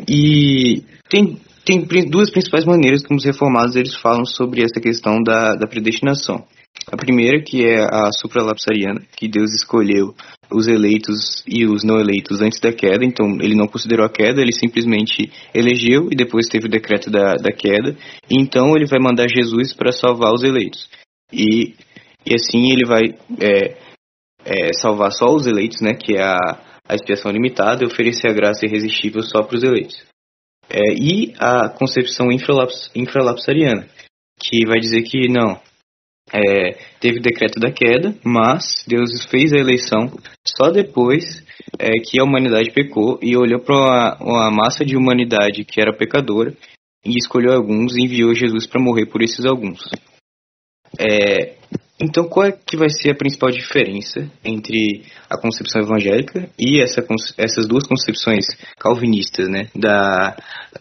E tem, tem duas principais maneiras como os reformados eles falam sobre essa questão da, da predestinação. A primeira, que é a supralapsariana, que Deus escolheu os eleitos e os não eleitos antes da queda, então ele não considerou a queda, ele simplesmente elegeu e depois teve o decreto da, da queda, então ele vai mandar Jesus para salvar os eleitos. E, e assim ele vai é, é, salvar só os eleitos, né, que é a, a expiação limitada, e oferecer a graça irresistível só para os eleitos. É, e a concepção infralaps, infralapsariana, que vai dizer que não, é, teve o decreto da queda, mas Deus fez a eleição só depois é, que a humanidade pecou e olhou para uma, massa de humanidade que era pecadora e escolheu alguns e enviou Jesus para morrer por esses alguns. É, então, qual é que vai ser a principal diferença entre a concepção evangélica e essa, essas duas concepções calvinistas né, da,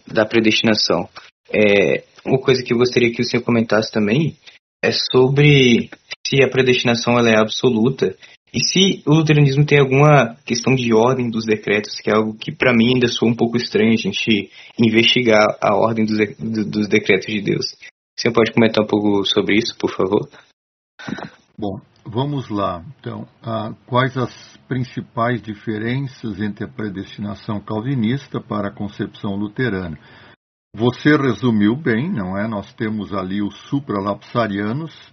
da predestinação? É, uma coisa que eu gostaria que o senhor comentasse também é sobre se a predestinação ela é absoluta e se o luteranismo tem alguma questão de ordem dos decretos, que é algo que para mim ainda soa um pouco estranho a gente investigar a ordem dos, dos decretos de Deus. Você pode comentar um pouco sobre isso, por favor? Bom, vamos lá. Então, ah, quais as principais diferenças entre a predestinação calvinista para a concepção luterana? Você resumiu bem, não é? Nós temos ali os supralapsarianos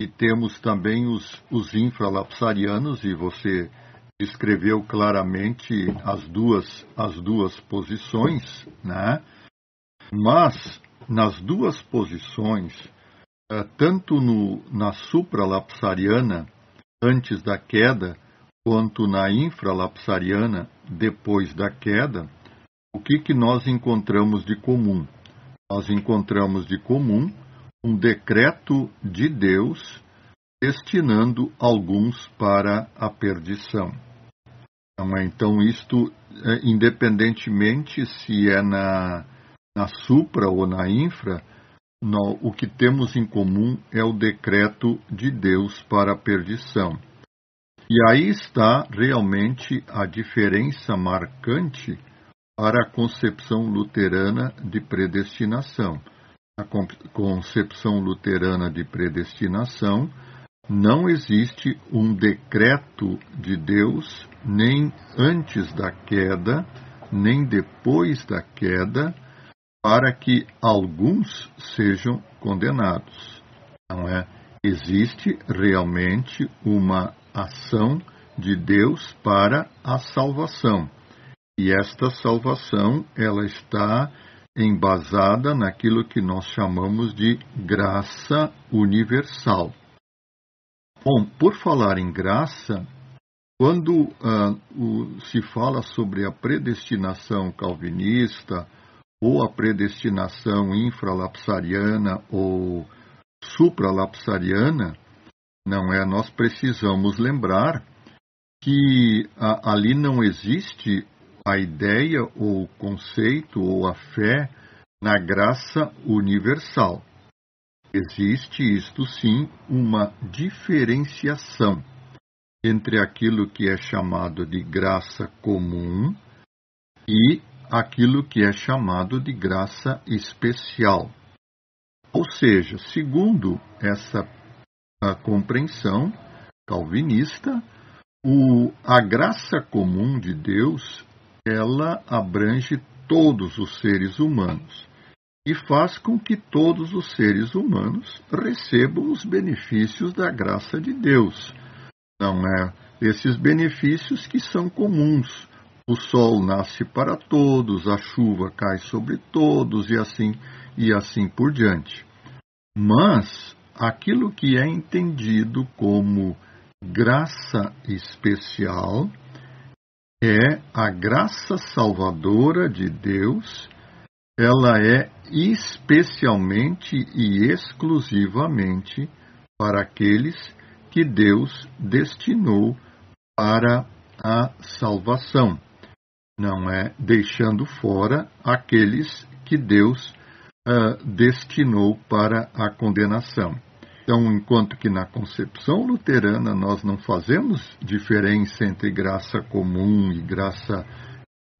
e temos também os, os infralapsarianos, e você escreveu claramente as duas, as duas posições, né? Mas nas duas posições, eh, tanto no, na supralapsariana, antes da queda, quanto na infralapsariana, depois da queda, o que, que nós encontramos de comum? Nós encontramos de comum um decreto de Deus destinando alguns para a perdição. Então, é, então isto, é, independentemente se é na, na supra ou na infra, o que temos em comum é o decreto de Deus para a perdição. E aí está realmente a diferença marcante para a concepção luterana de predestinação. A concepção luterana de predestinação não existe um decreto de Deus, nem antes da queda, nem depois da queda, para que alguns sejam condenados. Não é? Existe realmente uma ação de Deus para a salvação. E esta salvação, ela está embasada naquilo que nós chamamos de graça universal. Bom, por falar em graça, quando uh, o, se fala sobre a predestinação calvinista, ou a predestinação infralapsariana ou supralapsariana, não é? Nós precisamos lembrar que a, ali não existe a ideia ou o conceito ou a fé na graça universal. Existe, isto sim, uma diferenciação entre aquilo que é chamado de graça comum e aquilo que é chamado de graça especial. Ou seja, segundo essa compreensão calvinista, o, a graça comum de Deus ela abrange todos os seres humanos e faz com que todos os seres humanos recebam os benefícios da graça de Deus. Não é esses benefícios que são comuns. O sol nasce para todos, a chuva cai sobre todos e assim e assim por diante. Mas aquilo que é entendido como graça especial é a graça salvadora de Deus, ela é especialmente e exclusivamente para aqueles que Deus destinou para a salvação. não é deixando fora aqueles que Deus uh, destinou para a condenação. Então, enquanto que na concepção luterana nós não fazemos diferença entre graça comum e graça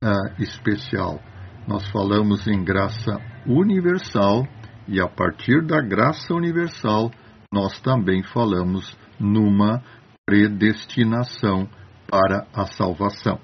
uh, especial, nós falamos em graça universal e a partir da graça universal nós também falamos numa predestinação para a salvação.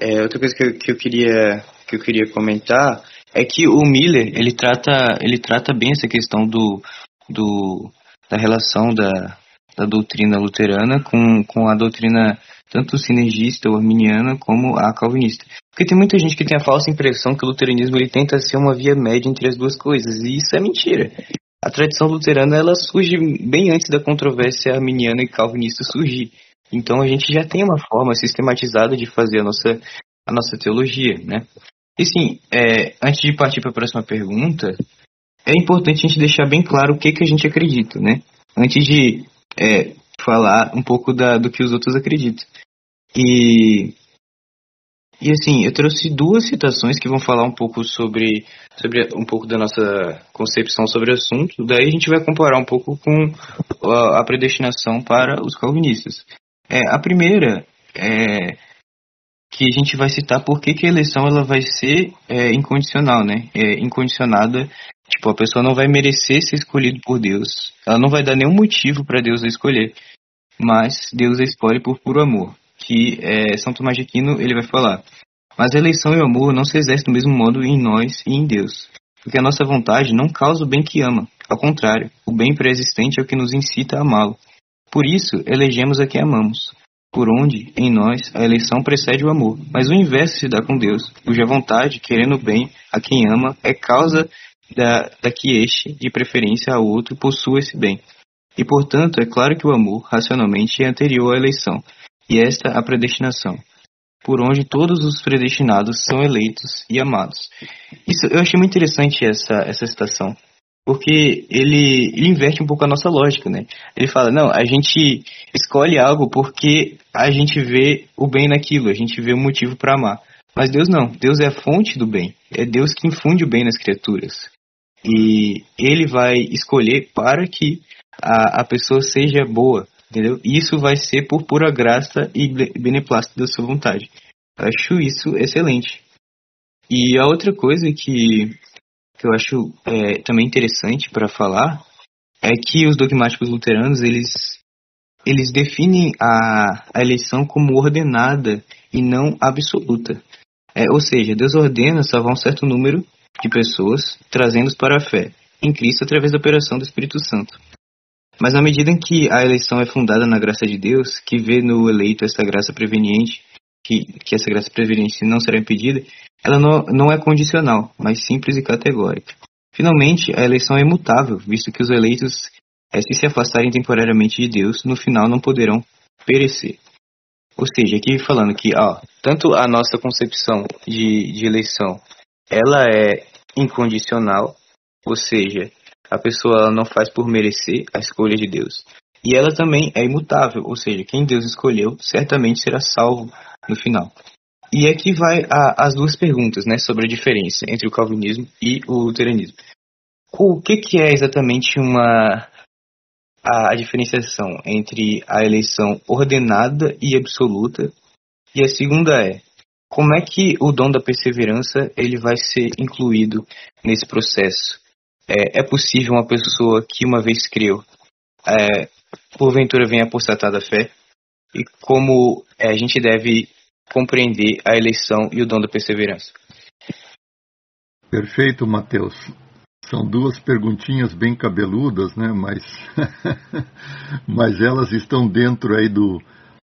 É, outra coisa que eu, que eu, queria que eu queria comentar é que o Miller ele trata ele trata bem essa questão do, do da relação da, da doutrina luterana com, com a doutrina tanto sinergista ou arminiana como a calvinista. Porque tem muita gente que tem a falsa impressão que o luteranismo ele tenta ser uma via média entre as duas coisas, e isso é mentira. A tradição luterana ela surge bem antes da controvérsia arminiana e calvinista surgir. Então a gente já tem uma forma sistematizada de fazer a nossa, a nossa teologia, né? E sim, é, antes de partir para a próxima pergunta, é importante a gente deixar bem claro o que, que a gente acredita, né? Antes de é, falar um pouco da, do que os outros acreditam. E, e assim, eu trouxe duas citações que vão falar um pouco sobre, sobre um pouco da nossa concepção sobre o assunto. Daí a gente vai comparar um pouco com a, a predestinação para os calvinistas. É, a primeira é que a gente vai citar por que, que a eleição ela vai ser é, incondicional, né? É, incondicionada, tipo, a pessoa não vai merecer ser escolhida por Deus. Ela não vai dar nenhum motivo para Deus a escolher, mas Deus a escolhe por puro amor, que é, São Tomás de Aquino ele vai falar. Mas a eleição e o amor não se exercem do mesmo modo em nós e em Deus, porque a nossa vontade não causa o bem que ama, ao contrário, o bem pré-existente é o que nos incita a amá-lo. Por isso, elegemos a quem amamos, por onde, em nós, a eleição precede o amor. Mas o inverso se dá com Deus, cuja vontade, querendo bem a quem ama, é causa da, da que este, de preferência ao outro, possua esse bem. E, portanto, é claro que o amor, racionalmente, é anterior à eleição, e esta a predestinação, por onde todos os predestinados são eleitos e amados. Isso, eu achei muito interessante essa, essa citação, porque ele, ele inverte um pouco a nossa lógica, né? Ele fala, não, a gente escolhe algo porque a gente vê o bem naquilo, a gente vê o motivo para amar. Mas Deus não, Deus é a fonte do bem, é Deus que infunde o bem nas criaturas. E ele vai escolher para que a, a pessoa seja boa, entendeu? Isso vai ser por pura graça e beneplácito da sua vontade. Eu acho isso excelente. E a outra coisa que que eu acho é, também interessante para falar é que os dogmáticos luteranos eles eles definem a, a eleição como ordenada e não absoluta. É, ou seja, Deus ordena salvar um certo número de pessoas, trazendo-os para a fé em Cristo através da operação do Espírito Santo. Mas na medida em que a eleição é fundada na graça de Deus, que vê no eleito essa graça preveniente, que, que essa graça preveniente não será impedida, ela não, não é condicional, mas simples e categórica. Finalmente, a eleição é imutável, visto que os eleitos, é, se se afastarem temporariamente de Deus, no final não poderão perecer. Ou seja, aqui falando que ó, tanto a nossa concepção de, de eleição ela é incondicional, ou seja, a pessoa não faz por merecer a escolha de Deus. E ela também é imutável, ou seja, quem Deus escolheu certamente será salvo no final. E aqui vai a, as duas perguntas, né, sobre a diferença entre o calvinismo e o luteranismo. O que, que é exatamente uma a, a diferenciação entre a eleição ordenada e absoluta? E a segunda é como é que o dom da perseverança ele vai ser incluído nesse processo? É, é possível uma pessoa que uma vez creu, é, porventura venha apostatar da fé? E como é, a gente deve compreender a eleição e o dom da perseverança. Perfeito, Mateus. São duas perguntinhas bem cabeludas, né? Mas, [laughs] mas elas estão dentro aí do,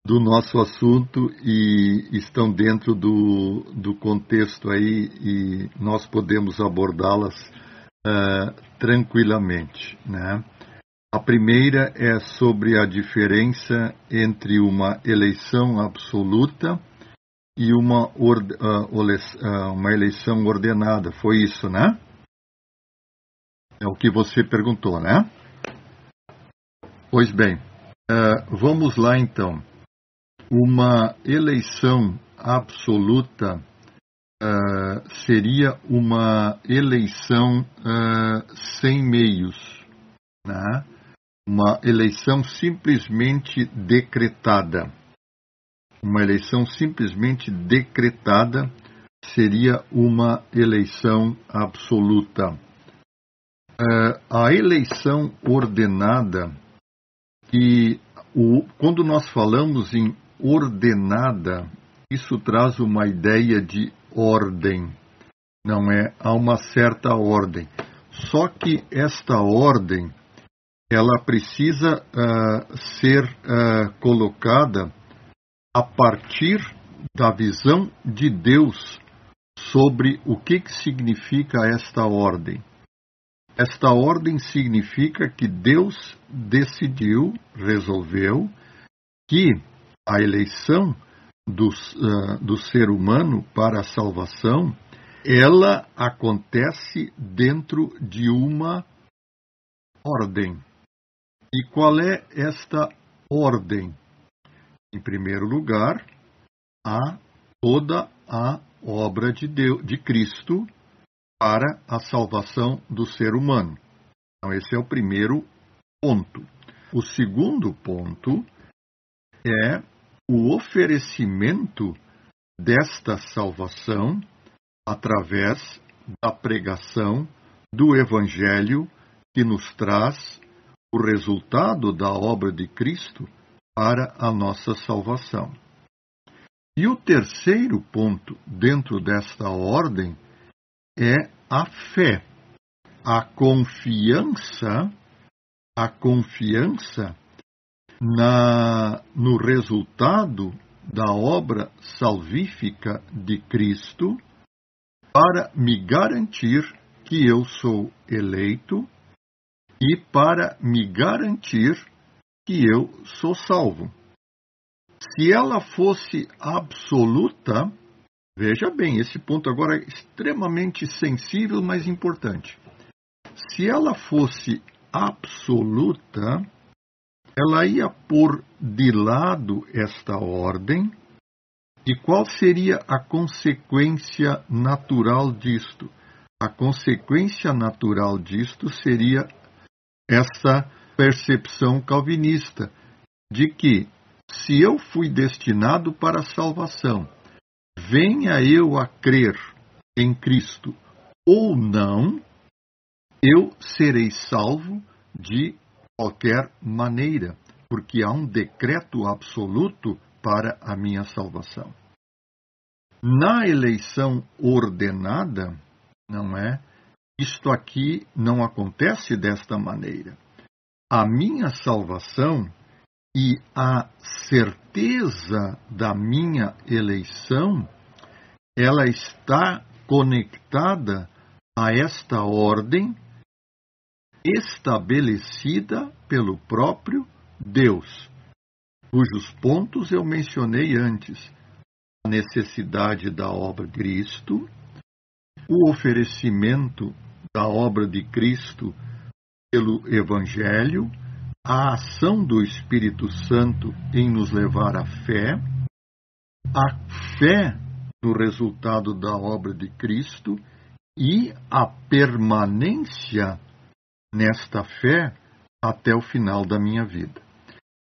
do nosso assunto e estão dentro do, do contexto aí e nós podemos abordá-las uh, tranquilamente, né? A primeira é sobre a diferença entre uma eleição absoluta e uma, uh, uma eleição ordenada. Foi isso, né? É o que você perguntou, né? Pois bem, uh, vamos lá então. Uma eleição absoluta uh, seria uma eleição uh, sem meios, né? uma eleição simplesmente decretada. Uma eleição simplesmente decretada seria uma eleição absoluta. Uh, a eleição ordenada, e o, quando nós falamos em ordenada, isso traz uma ideia de ordem, não é? Há uma certa ordem. Só que esta ordem, ela precisa uh, ser uh, colocada a partir da visão de Deus sobre o que, que significa esta ordem. Esta ordem significa que Deus decidiu, resolveu, que a eleição do, uh, do ser humano para a salvação, ela acontece dentro de uma ordem. E qual é esta ordem? Em primeiro lugar, há toda a obra de, Deus, de Cristo para a salvação do ser humano. Então, esse é o primeiro ponto. O segundo ponto é o oferecimento desta salvação através da pregação do Evangelho que nos traz o resultado da obra de Cristo para a nossa salvação. E o terceiro ponto dentro desta ordem é a fé, a confiança, a confiança na, no resultado da obra salvífica de Cristo para me garantir que eu sou eleito e para me garantir que eu sou salvo. Se ela fosse absoluta, veja bem, esse ponto agora é extremamente sensível, mas importante. Se ela fosse absoluta, ela ia pôr de lado esta ordem. E qual seria a consequência natural disto? A consequência natural disto seria essa percepção calvinista de que se eu fui destinado para a salvação, venha eu a crer em Cristo ou não, eu serei salvo de qualquer maneira, porque há um decreto absoluto para a minha salvação. Na eleição ordenada, não é? Isto aqui não acontece desta maneira. A minha salvação e a certeza da minha eleição, ela está conectada a esta ordem estabelecida pelo próprio Deus, cujos pontos eu mencionei antes: a necessidade da obra de Cristo, o oferecimento da obra de Cristo pelo Evangelho, a ação do Espírito Santo em nos levar à fé, a fé no resultado da obra de Cristo e a permanência nesta fé até o final da minha vida.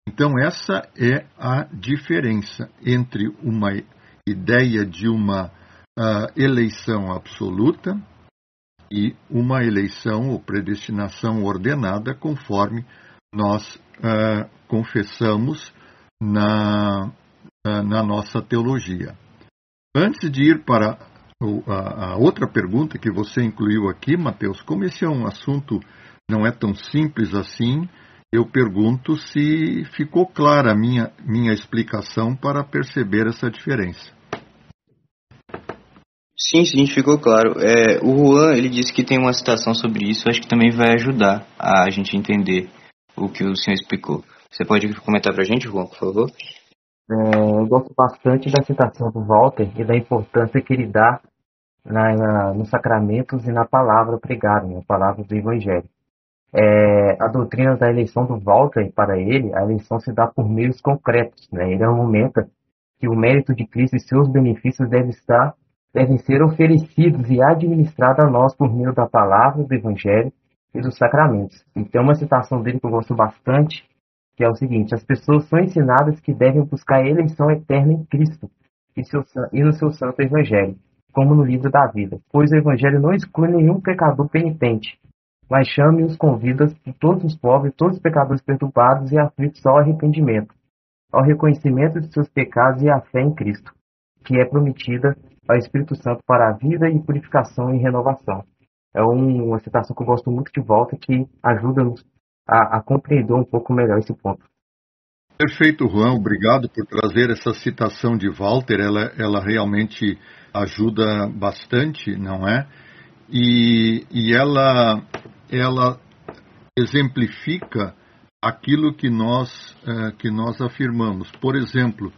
Então, essa é a diferença entre uma ideia de uma uh, eleição absoluta e uma eleição ou predestinação ordenada, conforme nós uh, confessamos na, uh, na nossa teologia. Antes de ir para a, outra pergunta que você incluiu aqui, Mateus, como esse é um assunto não é tão simples assim, eu pergunto se ficou clara a minha, minha explicação para perceber essa diferença. Sim, sim, ficou claro. É, o Juan, ele disse que tem uma citação sobre isso, acho que também vai ajudar a gente entender o que o senhor explicou. Você pode comentar para a gente, Juan, por favor? É, eu gosto bastante da citação do Walter e da importância que ele dá na, na, nos sacramentos e na palavra pregada, na palavra do Evangelho. É, a doutrina da eleição do Walter, para ele, a eleição se dá por meios concretos. Né? Ele argumenta que o mérito de Cristo e seus benefícios deve estar devem ser oferecidos e administrados a nós por meio da palavra, do Evangelho e dos sacramentos. E tem uma citação dele que eu gosto bastante, que é o seguinte: as pessoas são ensinadas que devem buscar a eleição eterna em Cristo e, seu, e no seu santo Evangelho, como no livro da vida, pois o Evangelho não exclui nenhum pecador penitente, mas chame e os convida por todos os pobres, todos os pecadores perturbados e aflitos ao arrependimento, ao reconhecimento de seus pecados e à fé em Cristo, que é prometida ao Espírito Santo para a vida e purificação e renovação. É uma citação que eu gosto muito de volta que ajuda-nos a, a compreender um pouco melhor esse ponto. Perfeito, Juan. Obrigado por trazer essa citação de Walter. Ela, ela realmente ajuda bastante, não é? E, e ela, ela exemplifica aquilo que nós, uh, que nós afirmamos. Por exemplo,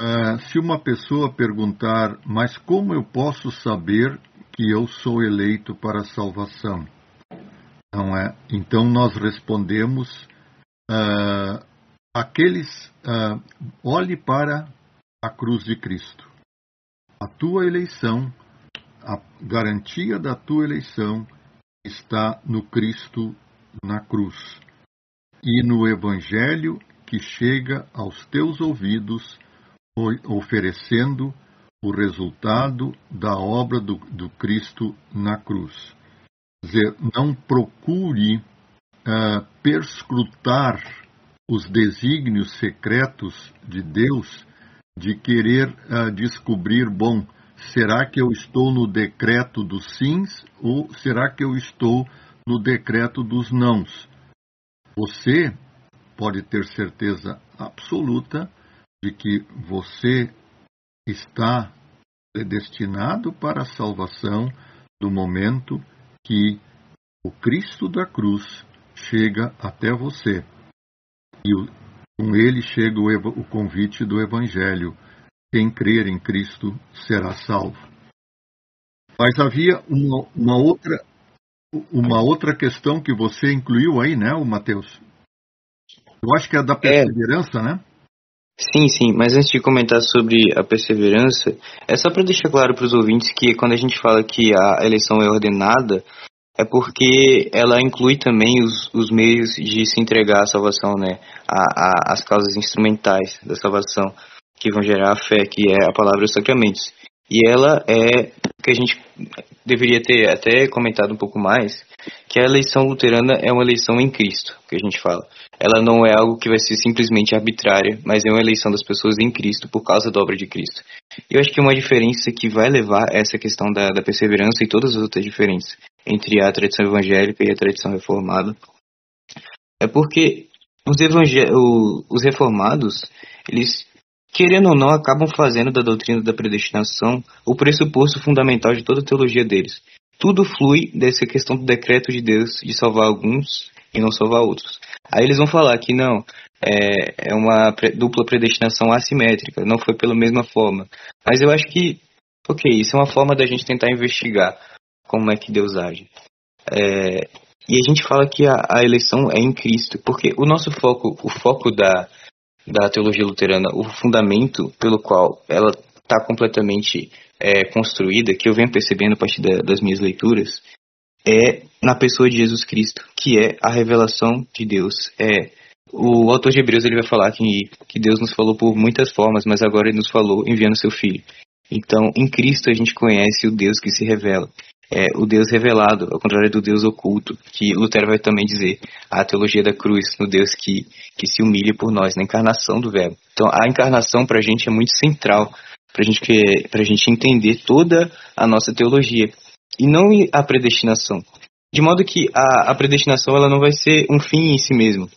uh, se uma pessoa perguntar, mas como eu posso saber que eu sou eleito para a salvação? Não é? Então nós respondemos uh, aqueles olhe para a cruz de Cristo. A tua eleição, a garantia da tua eleição está no Cristo na cruz e no Evangelho que chega aos teus ouvidos, oferecendo o resultado da obra do, do Cristo na cruz. Quer dizer, não procure uh, perscrutar os desígnios secretos de Deus de querer uh, descobrir, bom, será que eu estou no decreto dos sims ou será que eu estou no decreto dos nãos? Você pode ter certeza absoluta de que você está predestinado para a salvação no momento que o Cristo da cruz chega até você. E com ele chega o, o convite do Evangelho: quem crer em Cristo será salvo. Mas havia uma, uma, outra uma outra questão que você incluiu aí, né, o Mateus? Eu acho que é da é. perseverança, é. né? Sim, sim, mas antes de comentar sobre a perseverança, é só para deixar claro para os ouvintes que quando a gente fala que a eleição é ordenada, é porque ela inclui também os, os meios de se entregar à salvação, né? A, a, as causas instrumentais da salvação, que vão gerar a fé, que é a palavra dos sacramentos. E ela é que a gente deveria ter até comentado um pouco mais, que a eleição luterana é uma eleição em Cristo, que a gente fala. Ela não é algo que vai ser simplesmente arbitrária, mas é uma eleição das pessoas em Cristo por causa da obra de Cristo. Eu acho que uma diferença que vai levar essa questão da, da perseverança e todas as outras diferenças entre a tradição evangélica e a tradição reformada é porque os, os reformados, eles querendo ou não, acabam fazendo da doutrina da predestinação o pressuposto fundamental de toda a teologia deles. Tudo flui dessa questão do decreto de Deus de salvar alguns e não salvar outros. Aí eles vão falar que não, é, é uma dupla predestinação assimétrica, não foi pela mesma forma. Mas eu acho que, ok, isso é uma forma da gente tentar investigar como é que Deus age. É, e a gente fala que a, a, eleição é em Cristo, porque o nosso foco, o foco da, da teologia luterana, o fundamento pelo qual ela está completamente é, construída, que eu venho percebendo a partir da, das minhas leituras, é na pessoa de Jesus Cristo, que é a revelação de Deus. É o autor de Hebreus ele vai falar que, que Deus nos falou por muitas formas, mas agora ele nos falou enviando seu Filho. Então, em Cristo a gente conhece o Deus que se revela. É o Deus revelado, ao contrário do Deus oculto, que Lutero vai também dizer a teologia da cruz, no Deus que, que se humilha por nós, na encarnação do Verbo. Então, a encarnação para a gente é muito central, para gente, a gente entender toda a nossa teologia e não a predestinação. De modo que a, a predestinação ela não vai ser um fim em si mesmo.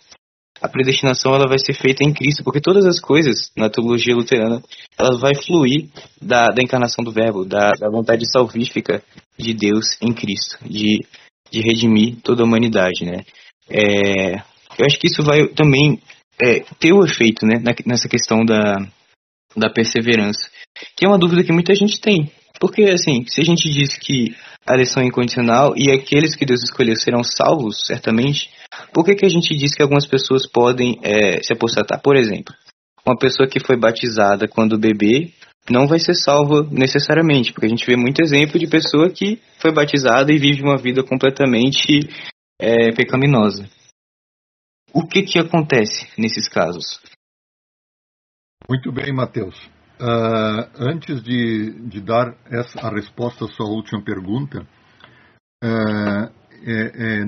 A predestinação ela vai ser feita em Cristo, porque todas as coisas na teologia luterana ela vai fluir da, da encarnação do Verbo, da, da vontade salvífica de Deus em Cristo, de, de redimir toda a humanidade, né? É, eu acho que isso vai também é, ter o efeito, né, nessa questão da, da perseverança, que é uma dúvida que muita gente tem. Porque, assim, se a gente diz que a eleição é incondicional e aqueles que Deus escolheu serão salvos, certamente, por que, que a gente diz que algumas pessoas podem é, se apostatar? Por exemplo, uma pessoa que foi batizada quando bebê não vai ser salva necessariamente, porque a gente vê muito exemplo de pessoa que foi batizada e vive uma vida completamente é, pecaminosa. O que que acontece nesses casos? Muito bem, Mateus. Uh, antes de, de dar essa, a resposta à sua última pergunta, uh, é, é,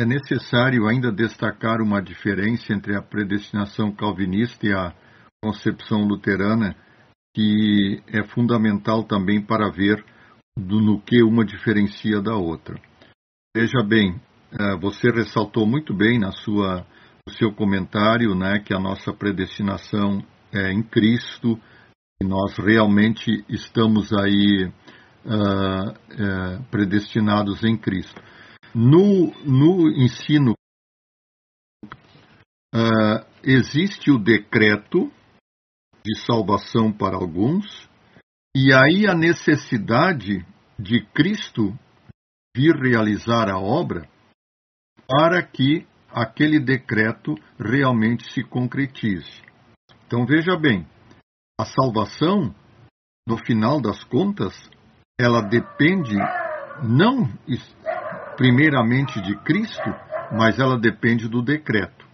é, necessário ainda destacar uma diferença entre a predestinação calvinista e a concepção luterana, que é fundamental também para ver do, no que uma diferencia da outra. Veja bem, uh, você ressaltou muito bem na sua, no seu comentário né, que a nossa predestinação é, em Cristo, e nós realmente estamos aí uh, uh, predestinados em Cristo. No, no ensino, uh, existe o decreto de salvação para alguns, e aí a necessidade de Cristo vir realizar a obra para que aquele decreto realmente se concretize. Então veja bem, a salvação, no final das contas, ela depende não primeiramente de Cristo, mas ela depende do decreto.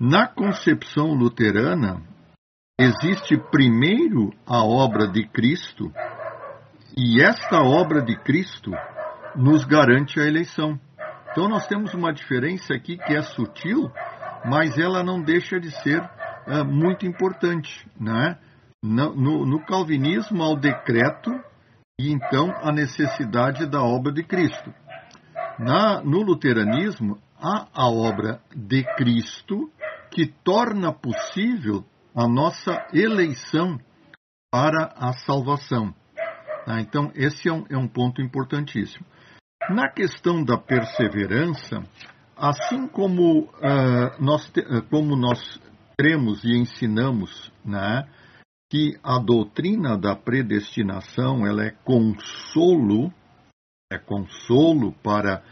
Na concepção luterana, existe primeiro a obra de Cristo, e esta obra de Cristo nos garante a eleição. Então nós temos uma diferença aqui que é sutil, mas ela não deixa de ser é, muito importante. Né? No, no, no calvinismo, há o decreto e então a necessidade da obra de Cristo. Na, no luteranismo, há a obra de Cristo que torna possível a nossa eleição para a salvação. Tá? Então, esse é um, é um ponto importantíssimo. Na questão da perseverança, assim como, uh, nós, te, uh, como nós cremos e ensinamos né, que a doutrina da predestinação ela é consolo, é consolo para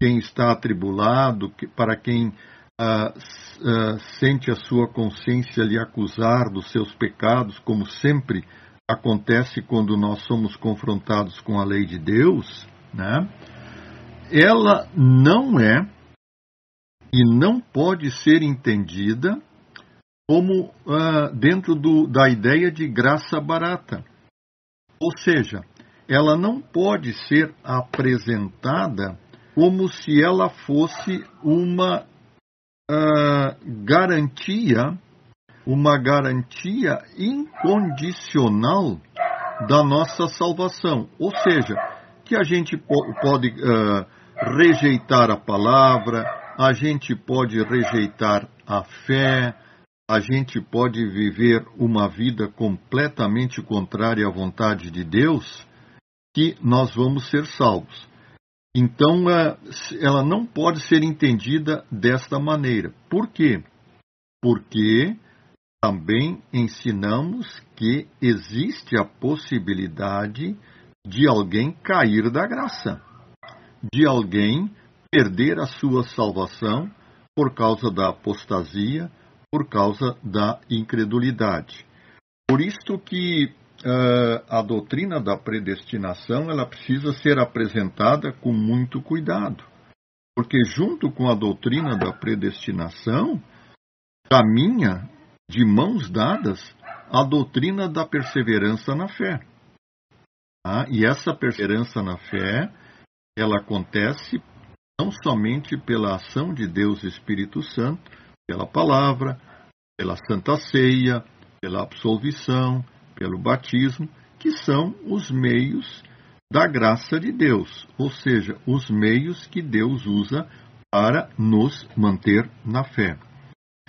quem está atribulado, para quem uh, sente a sua consciência lhe acusar dos seus pecados, como sempre acontece quando nós somos confrontados com a lei de Deus, né? ela não é e não pode ser entendida como uh, dentro do, da ideia de graça barata. Ou seja, ela não pode ser apresentada como se ela fosse uma uh, garantia, uma garantia incondicional da nossa salvação. Ou seja, que a gente pode uh, rejeitar a palavra, a gente pode rejeitar a fé, a gente pode viver uma vida completamente contrária à vontade de Deus, que nós vamos ser salvos. Então, é, ela não pode ser entendida desta maneira. Por quê? Porque também ensinamos que existe a possibilidade de alguém cair da graça, de alguém perder a sua salvação por causa da apostasia, por causa da incredulidade. Por isto que a doutrina da predestinação ela precisa ser apresentada com muito cuidado, porque junto com a doutrina da predestinação caminha de mãos dadas a doutrina da perseverança na fé. Ah, e essa perseverança na fé ela acontece não somente pela ação de Deus Espírito Santo, pela palavra, pela Santa Ceia, pela absolvição, pelo batismo, que são os meios da graça de Deus, ou seja, os meios que Deus usa para nos manter na fé.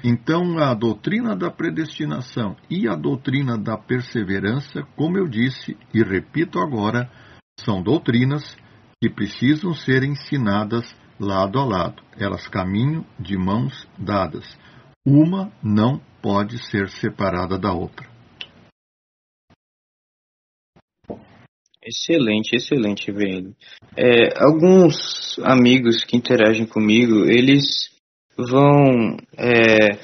Então, a doutrina da predestinação e a doutrina da perseverança, como eu disse e repito agora, são doutrinas que precisam ser ensinadas lado a lado. Elas caminham de mãos dadas. Uma não pode ser separada da outra. Excelente, excelente, velho. É, alguns amigos que interagem comigo, eles vão é,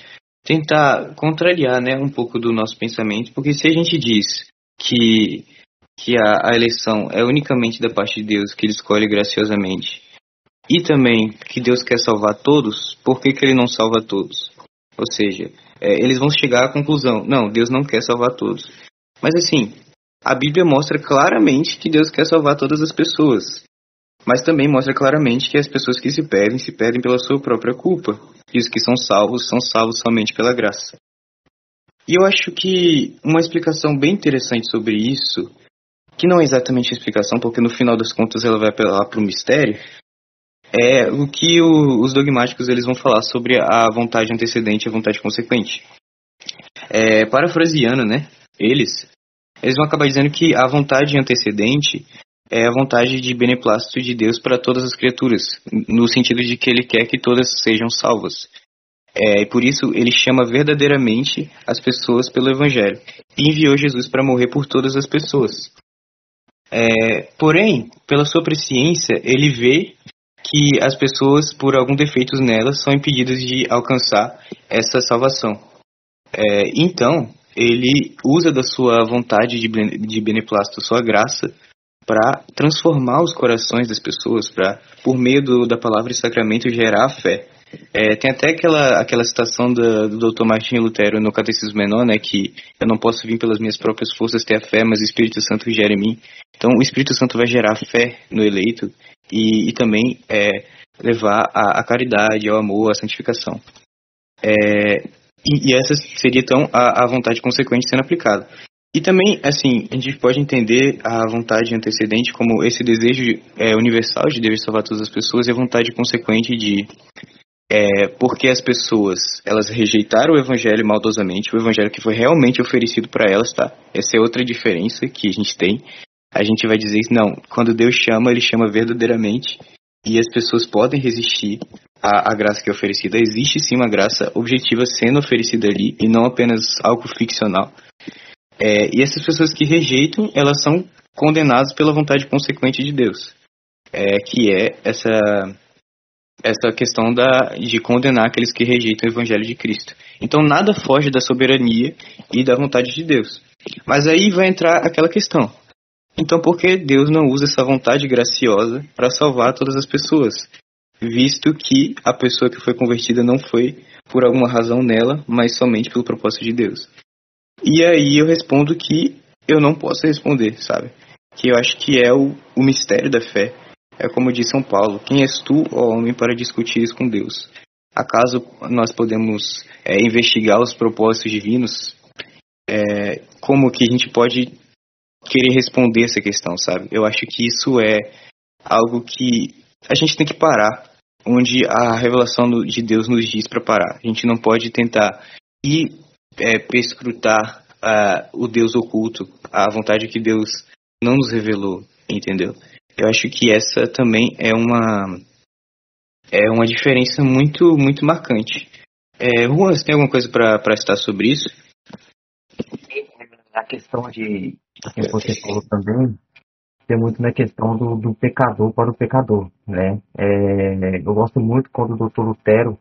tentar contrariar né, um pouco do nosso pensamento, porque se a gente diz que, que a, a eleição é unicamente da parte de Deus, que ele escolhe graciosamente, e também que Deus quer salvar todos, por que, que ele não salva todos? Ou seja, é, eles vão chegar à conclusão: não, Deus não quer salvar todos. Mas assim, a Bíblia mostra claramente que Deus quer salvar todas as pessoas. Mas também mostra claramente que as pessoas que se perdem, se perdem pela sua própria culpa. E os que são salvos, são salvos somente pela graça. E eu acho que uma explicação bem interessante sobre isso, que não é exatamente a explicação, porque no final das contas ela vai apelar para o mistério, é o que o, os dogmáticos eles vão falar sobre a vontade antecedente e a vontade consequente. É, parafraseando, né, eles, eles vão acabar dizendo que a vontade antecedente é a vontade de beneplácito de Deus para todas as criaturas, no sentido de que ele quer que todas sejam salvas. É, e por isso ele chama verdadeiramente as pessoas pelo Evangelho e enviou Jesus para morrer por todas as pessoas. É, porém, pela sua presciência, ele vê que as pessoas, por algum defeito nelas, são impedidas de alcançar essa salvação. É, então, ele usa da sua vontade de, de beneplácito, sua graça, para transformar os corações das pessoas, para, por meio do, da palavra e sacramento, gerar a fé. É, tem até aquela, aquela citação do, do Dr. Martin Lutero no Catecismo Menor, né, que eu não posso vir pelas minhas próprias forças ter a fé, mas o Espírito Santo gera em mim. Então, o Espírito Santo vai gerar fé no eleito e, e também é, levar a, caridade, ao amor, à santificação. É, e, e, essa seria, então, a, a vontade consequente sendo aplicada. E também, assim, a gente pode entender a vontade antecedente como esse desejo é, universal de Deus salvar todas as pessoas e a vontade consequente de é, porque as pessoas elas rejeitaram o evangelho maldosamente, o evangelho que foi realmente oferecido para elas, tá? Essa é outra diferença que a gente tem. A gente vai dizer não, quando Deus chama, ele chama verdadeiramente e as pessoas podem resistir à, à graça que é oferecida. Existe sim uma graça objetiva sendo oferecida ali e não apenas algo ficcional. É, e essas pessoas que rejeitam, elas são condenadas pela vontade consequente de Deus, é, que é essa essa questão da, de condenar aqueles que rejeitam o Evangelho de Cristo. Então nada foge da soberania e da vontade de Deus. Mas aí vai entrar aquela questão. Então por que Deus não usa essa vontade graciosa para salvar todas as pessoas? Visto que a pessoa que foi convertida não foi por alguma razão nela, mas somente pelo propósito de Deus. E aí eu respondo que eu não posso responder, sabe? Que eu acho que é o, o mistério da fé é como diz São Paulo: Quem és tu, ó homem, para discutir com Deus? Acaso nós podemos é, investigar os propósitos divinos? É, como que a gente pode querer responder essa questão, sabe? Eu acho que isso é algo que a gente tem que parar, onde a revelação de Deus nos diz para parar. A gente não pode tentar ir é, perscrutar uh, o Deus oculto, a vontade que Deus não nos revelou, entendeu? Eu acho que essa também é uma é uma diferença muito muito marcante. É, Juan, você tem alguma coisa para citar sobre isso? A questão de que você falou também tem muito na questão do, do pecador para o pecador, né? É, eu gosto muito quando o doutor Lutero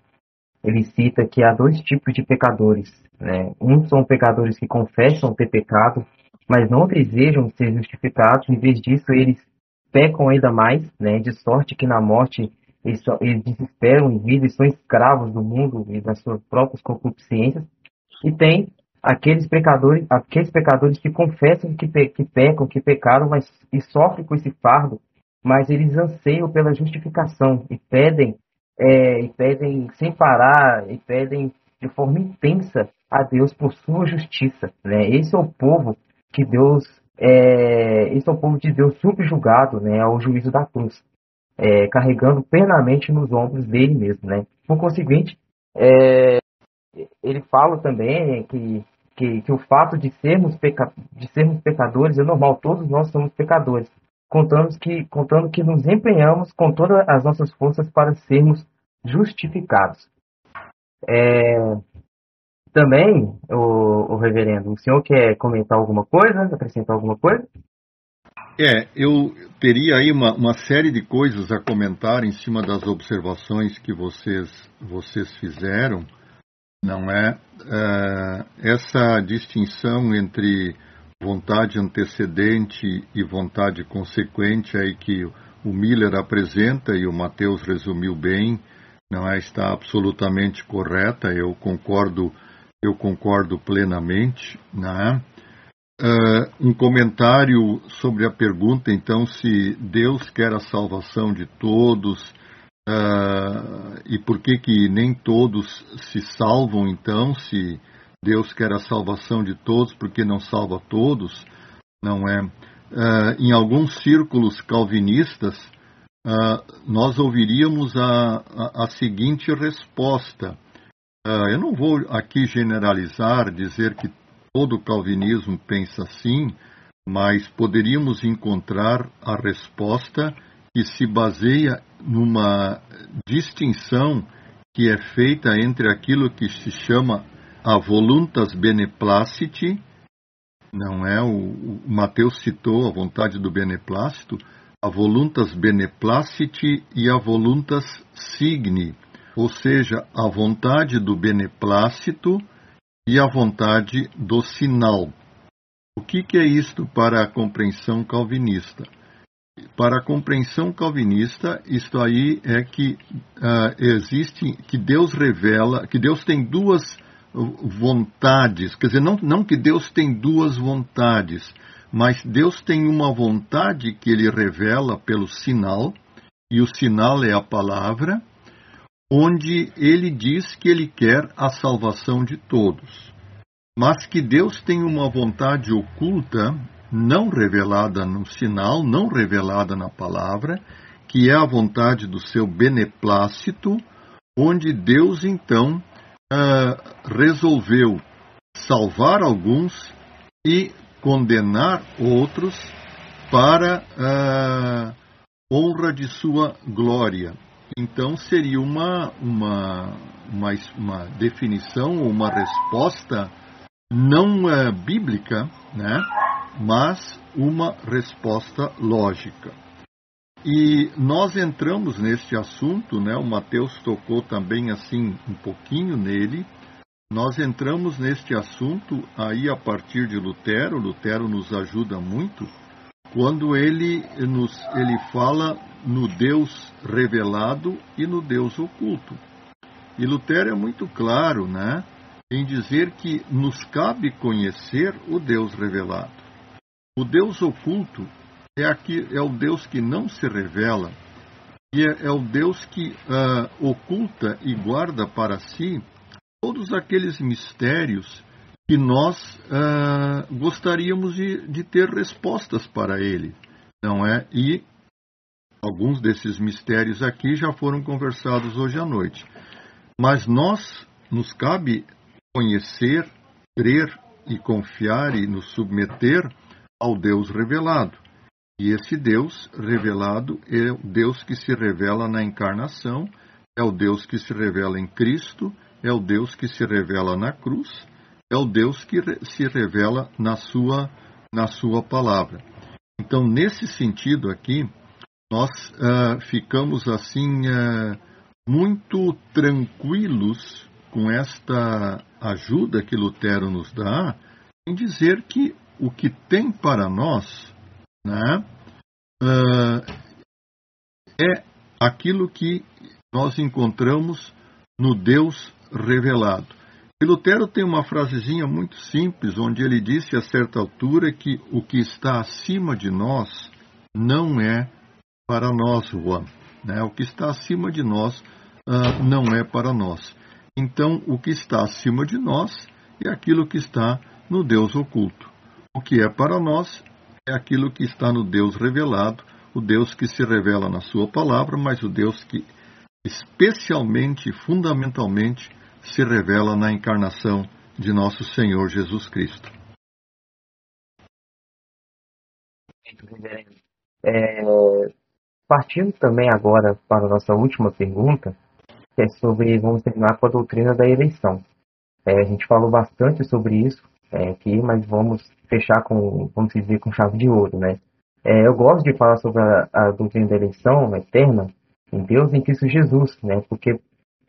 ele cita que há dois tipos de pecadores, né? Uns são pecadores que confessam ter pecado, mas não desejam ser justificados. Em vez disso, eles pecam ainda mais, né, de sorte que na morte eles, eles desesperam em vida e são escravos do mundo e das suas próprias concupiscências. E tem aqueles pecadores, aqueles pecadores que confessam que, pe, que pecam, que pecaram, mas e sofrem com esse fardo, mas eles anseiam pela justificação e pedem, é, e pedem sem parar, e pedem de forma intensa a Deus por sua justiça. Né? Esse é o povo que Deus é, esse é o povo de Deus subjugado né, ao juízo da cruz, é, carregando plenamente nos ombros dele mesmo. Né? Por conseguinte, é, ele fala também que, que, que, o fato de sermos, peca, de sermos pecadores é normal, todos nós somos pecadores, contando que, contando que nos empenhamos com todas as nossas forças para sermos justificados. É, também, o, o reverendo, o senhor quer comentar alguma coisa, acrescentar alguma coisa? É, eu teria aí uma, uma, série de coisas a comentar em cima das observações que vocês, vocês fizeram, não é? é essa distinção entre vontade antecedente e vontade consequente aí que o Miller apresenta e o Mateus resumiu bem, não é, está absolutamente correta, eu concordo, eu concordo plenamente, né? Uh, um comentário sobre a pergunta, então, se Deus quer a salvação de todos uh, e por que que nem todos se salvam, então, se Deus quer a salvação de todos, porque não salva todos, não é? Uh, em alguns círculos calvinistas, nós ouviríamos a, a, a seguinte resposta. eu não vou aqui generalizar, dizer que todo calvinismo pensa assim, mas poderíamos encontrar a resposta que se baseia numa distinção que é feita entre aquilo que se chama a voluntas beneplaciti, não é? O, o Mateus citou a vontade do beneplácito, a voluntas beneplaciti e a voluntas signi, ou seja, a vontade do beneplácito e a vontade do sinal. O que, que é isto para a compreensão calvinista? Para a compreensão calvinista, isto aí é que uh, existe, que Deus revela, que Deus tem duas vontades, quer dizer, não, não que Deus tem duas vontades, mas Deus tem uma vontade que ele revela pelo sinal, e o sinal é a palavra, onde ele diz que ele quer a salvação de todos, mas que Deus tem uma vontade oculta, não revelada no sinal, não revelada na palavra, que é a vontade do seu beneplácito, onde Deus então uh, resolveu salvar alguns e condenar outros para uh, honra de sua glória. Então seria uma, uma, uma, uma definição, uma resposta não é, bíblica, né, mas uma resposta lógica. E nós entramos neste assunto, né, o Mateus tocou também assim um pouquinho nele. Nós entramos neste assunto aí a partir de Lutero. Lutero nos ajuda muito quando ele nos ele fala no Deus revelado e no Deus oculto. E Lutero é muito claro, né, em dizer que nos cabe conhecer o Deus revelado. O Deus oculto é, aqui, é o Deus que não se revela, e é, é o Deus que uh, oculta e guarda para si todos aqueles mistérios que nós uh, gostaríamos de, de, ter respostas para ele, não é? E alguns desses mistérios aqui já foram conversados hoje à noite. Mas nós nos cabe conhecer, crer e confiar e nos submeter ao Deus revelado. E esse Deus revelado é o Deus que se revela na encarnação, é o Deus que se revela em Cristo, é o Deus que se revela na cruz, é o Deus que se revela na sua, na sua palavra. Então, nesse sentido aqui, nós uh, ficamos assim uh, muito tranquilos com esta ajuda que Lutero nos dá em dizer que o que tem para nós né, uh, é aquilo que nós encontramos no Deus revelado. E Lutero tem uma frasezinha muito simples, onde ele disse a certa altura que o que está acima de nós não é para nós, Juan. Né? O que está acima de nós uh, não é para nós. Então, o que está acima de nós é aquilo que está no Deus oculto. O que é para nós é aquilo que está no Deus revelado, o Deus que se revela na Sua palavra, mas o Deus que especialmente e fundamentalmente se revela na encarnação de nosso Senhor Jesus Cristo. É, partindo também agora para a nossa última pergunta, que é sobre, vamos terminar com a doutrina da eleição. É, a gente falou bastante sobre isso é, aqui, mas vamos fechar com, vamos dizer, com chave de ouro, né? É, eu gosto de falar sobre a, a doutrina da eleição eterna em Deus em Cristo Jesus, né? Porque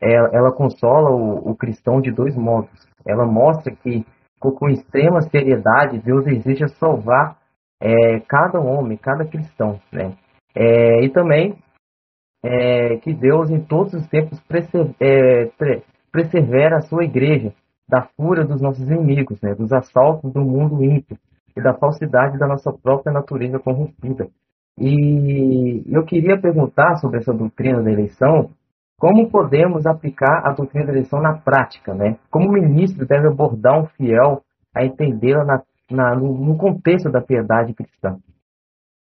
ela, ela consola o, o, cristão de dois modos. Ela mostra que com extrema seriedade, Deus deseja salvar é, cada homem, cada cristão, né? É, e também é, que Deus em todos os tempos é, persevera a sua igreja da fúria dos nossos inimigos, né? Dos assaltos do mundo ímpio e da falsidade da nossa própria natureza corrompida. E eu queria perguntar sobre essa doutrina da eleição, como podemos aplicar a doutrina da eleição na prática, né? Como o ministro deve abordar um fiel a entendê-la na, na, no, contexto da piedade cristã?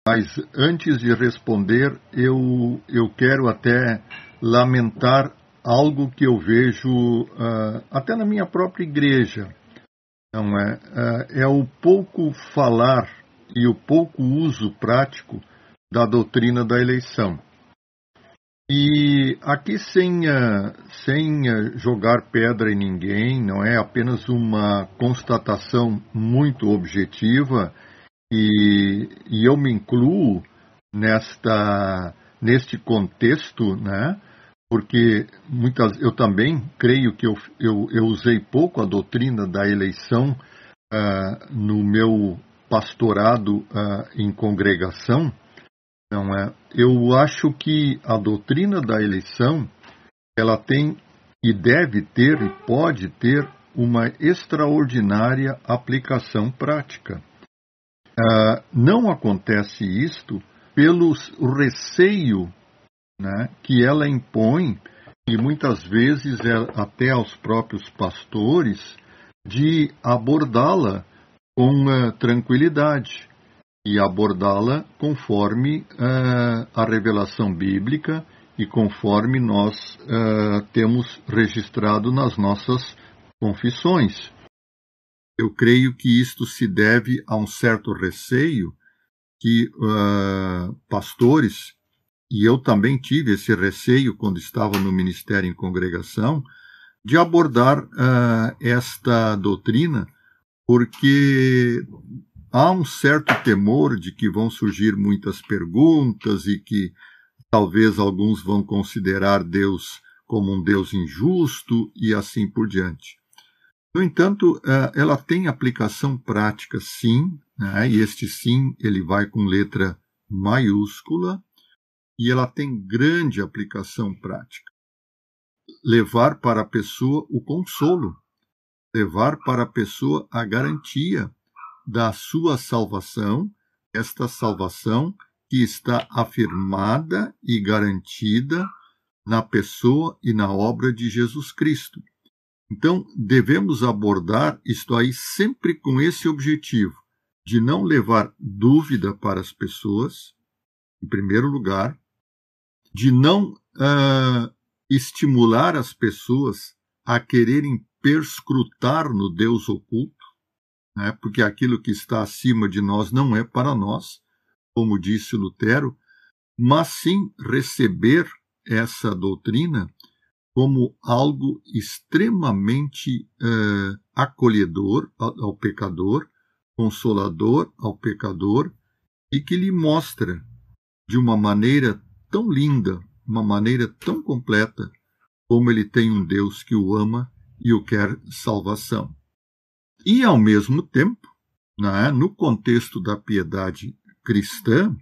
Mas antes de responder, eu, eu quero até lamentar algo que eu vejo uh, até na minha própria igreja. Não é? Uh, é o pouco falar e o pouco uso prático da doutrina da eleição. E aqui sem, uh, sem jogar pedra em ninguém, não é apenas uma constatação muito objetiva, e, e eu me incluo nesta, neste contexto, né? Porque muitas, eu também creio que eu, eu, eu usei pouco a doutrina da eleição uh, no meu pastorado em congregação, não é? Eu acho que a doutrina da eleição ela tem e deve ter e pode ter uma extraordinária aplicação prática. Uh, não acontece isto pelo receio né, que ela impõe, e muitas vezes é até aos próprios pastores, de abordá-la com uh, tranquilidade e abordá-la conforme uh, a revelação bíblica e conforme nós uh, temos registrado nas nossas confissões. Eu creio que isto se deve a um certo receio que pastores, e eu também tive esse receio quando estava no ministério em congregação, de abordar esta doutrina, porque há um certo temor de que vão surgir muitas perguntas e que talvez alguns vão considerar Deus como um Deus injusto e assim por diante. No entanto, é, ela tem aplicação prática, sim, né? e este sim ele vai com letra maiúscula, e ela tem grande aplicação prática. Levar para a pessoa o consolo, levar para a pessoa a garantia da sua salvação, esta salvação que está afirmada e garantida na pessoa e na obra de Jesus Cristo. Então, devemos abordar isto aí sempre com esse objetivo, de não levar dúvida para as pessoas, em primeiro lugar, de não uh, estimular as pessoas a quererem perscrutar no Deus oculto, né? porque aquilo que está acima de nós não é para nós, como disse Lutero, mas sim receber essa doutrina como algo extremamente uh, acolhedor ao, ao pecador, consolador ao pecador e que lhe mostra de uma maneira tão linda, uma maneira tão completa, como ele tem um Deus que o ama e o quer salvação. E, ao mesmo tempo, né, no contexto da piedade cristã,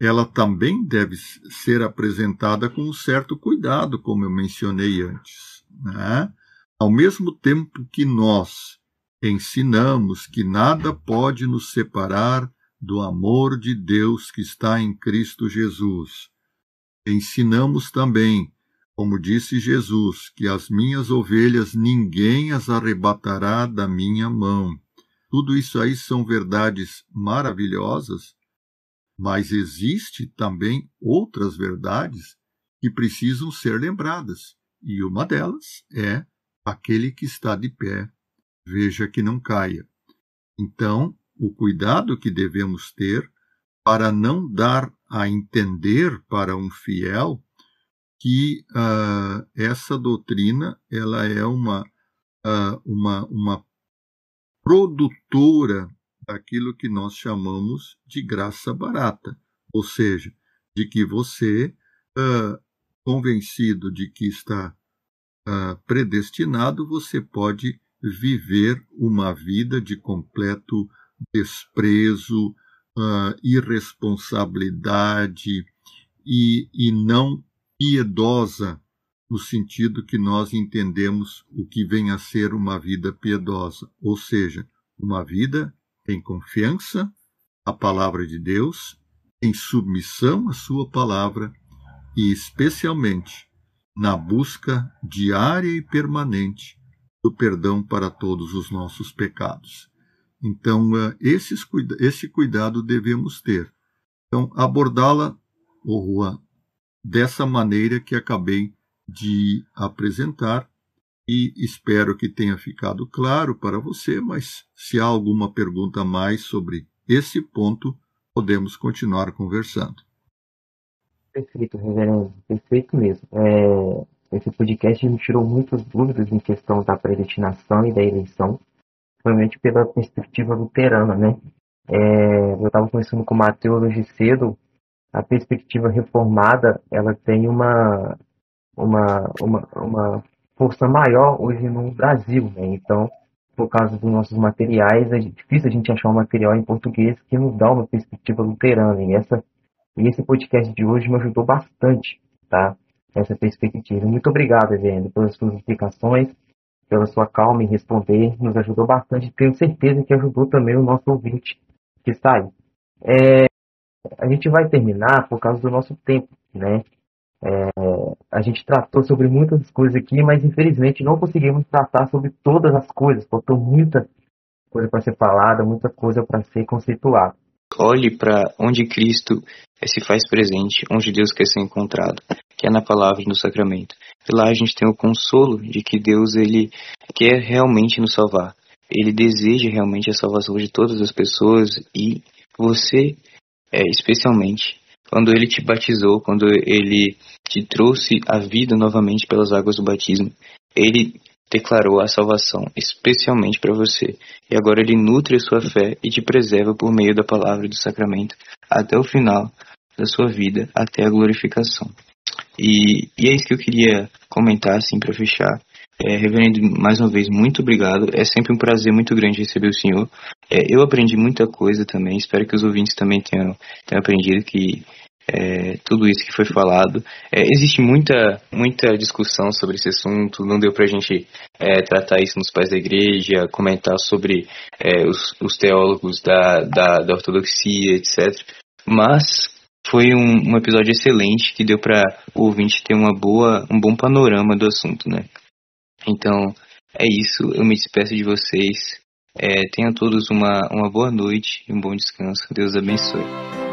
ela também deve ser apresentada com um certo cuidado, como eu mencionei antes. Né? Ao mesmo tempo que nós ensinamos que nada pode nos separar do amor de Deus que está em Cristo Jesus, ensinamos também como disse Jesus, que as minhas ovelhas ninguém as arrebatará da minha mão. Tudo isso aí são verdades maravilhosas, mas existe também outras verdades que precisam ser lembradas, e uma delas é aquele que está de pé, veja que não caia. Então, o cuidado que devemos ter para não dar a entender para um fiel que uh, essa doutrina ela é uma, uh, uma, uma produtora daquilo que nós chamamos de graça barata, ou seja, de que você, uh, convencido de que está predestinado, você pode viver uma vida de completo desprezo, uh, irresponsabilidade e, e não piedosa no sentido que nós entendemos o que vem a ser uma vida piedosa, ou seja, uma vida em confiança à palavra de Deus, em submissão à sua palavra e especialmente na busca diária e permanente do perdão para todos os nossos pecados. Então, eh, esses, esse cuidado devemos ter. Então, abordá-la, ô Juan, dessa maneira que acabei de apresentar e espero que tenha ficado claro para você, mas se há alguma pergunta a mais sobre esse ponto, podemos continuar conversando. Perfeito, reverendo, perfeito mesmo. É, esse podcast me tirou muitas dúvidas em questão da predestinação e da eleição, principalmente pela perspectiva luterana, né? É, eu estava conversando com o Mateus hoje cedo, a perspectiva reformada, ela tem uma, uma, uma, uma força maior hoje no Brasil, né? Então, por causa dos nossos materiais, é difícil a gente achar um material em português que nos dá uma perspectiva luterana. E, essa, e esse podcast de hoje me ajudou bastante, tá? Essa perspectiva. Muito obrigado, Evandro, pelas suas explicações, pela sua calma em responder. Nos ajudou bastante. Tenho certeza que ajudou também o nosso ouvinte que está aí. É, a gente vai terminar por causa do nosso tempo, né? É, a gente tratou sobre muitas coisas aqui, mas infelizmente não conseguimos tratar sobre todas as coisas. Faltou muita coisa para ser falada, muita coisa para ser conceituada. Olhe para onde Cristo se faz presente, onde Deus quer ser encontrado, que é na palavra e no sacramento. E lá a gente tem o consolo de que Deus ele quer realmente nos salvar. Ele deseja realmente a salvação de todas as pessoas e você, é, especialmente, quando ele te batizou, quando ele te trouxe a vida novamente pelas águas do batismo, ele declarou a salvação especialmente para você. E agora ele nutre a sua fé e te preserva por meio da palavra e do sacramento até o final da sua vida, até a glorificação. E, e é isso que eu queria comentar assim para fechar. É, reverendo, mais uma vez, muito obrigado. É sempre um prazer muito grande receber o senhor. É, eu aprendi muita coisa também. Espero que os ouvintes também tenham, tenham aprendido que é, tudo isso que foi falado. É, existe muita, muita discussão sobre esse assunto. Não deu para a gente é, tratar isso nos pais da igreja, comentar sobre é, os, os, teólogos da, da, da ortodoxia, etc. Mas foi um, um episódio excelente que deu para o ouvinte ter uma boa, um bom panorama do assunto, né? Então, é isso. Eu me despeço de vocês. É, tenham todos uma, uma boa noite e um bom descanso. Deus abençoe.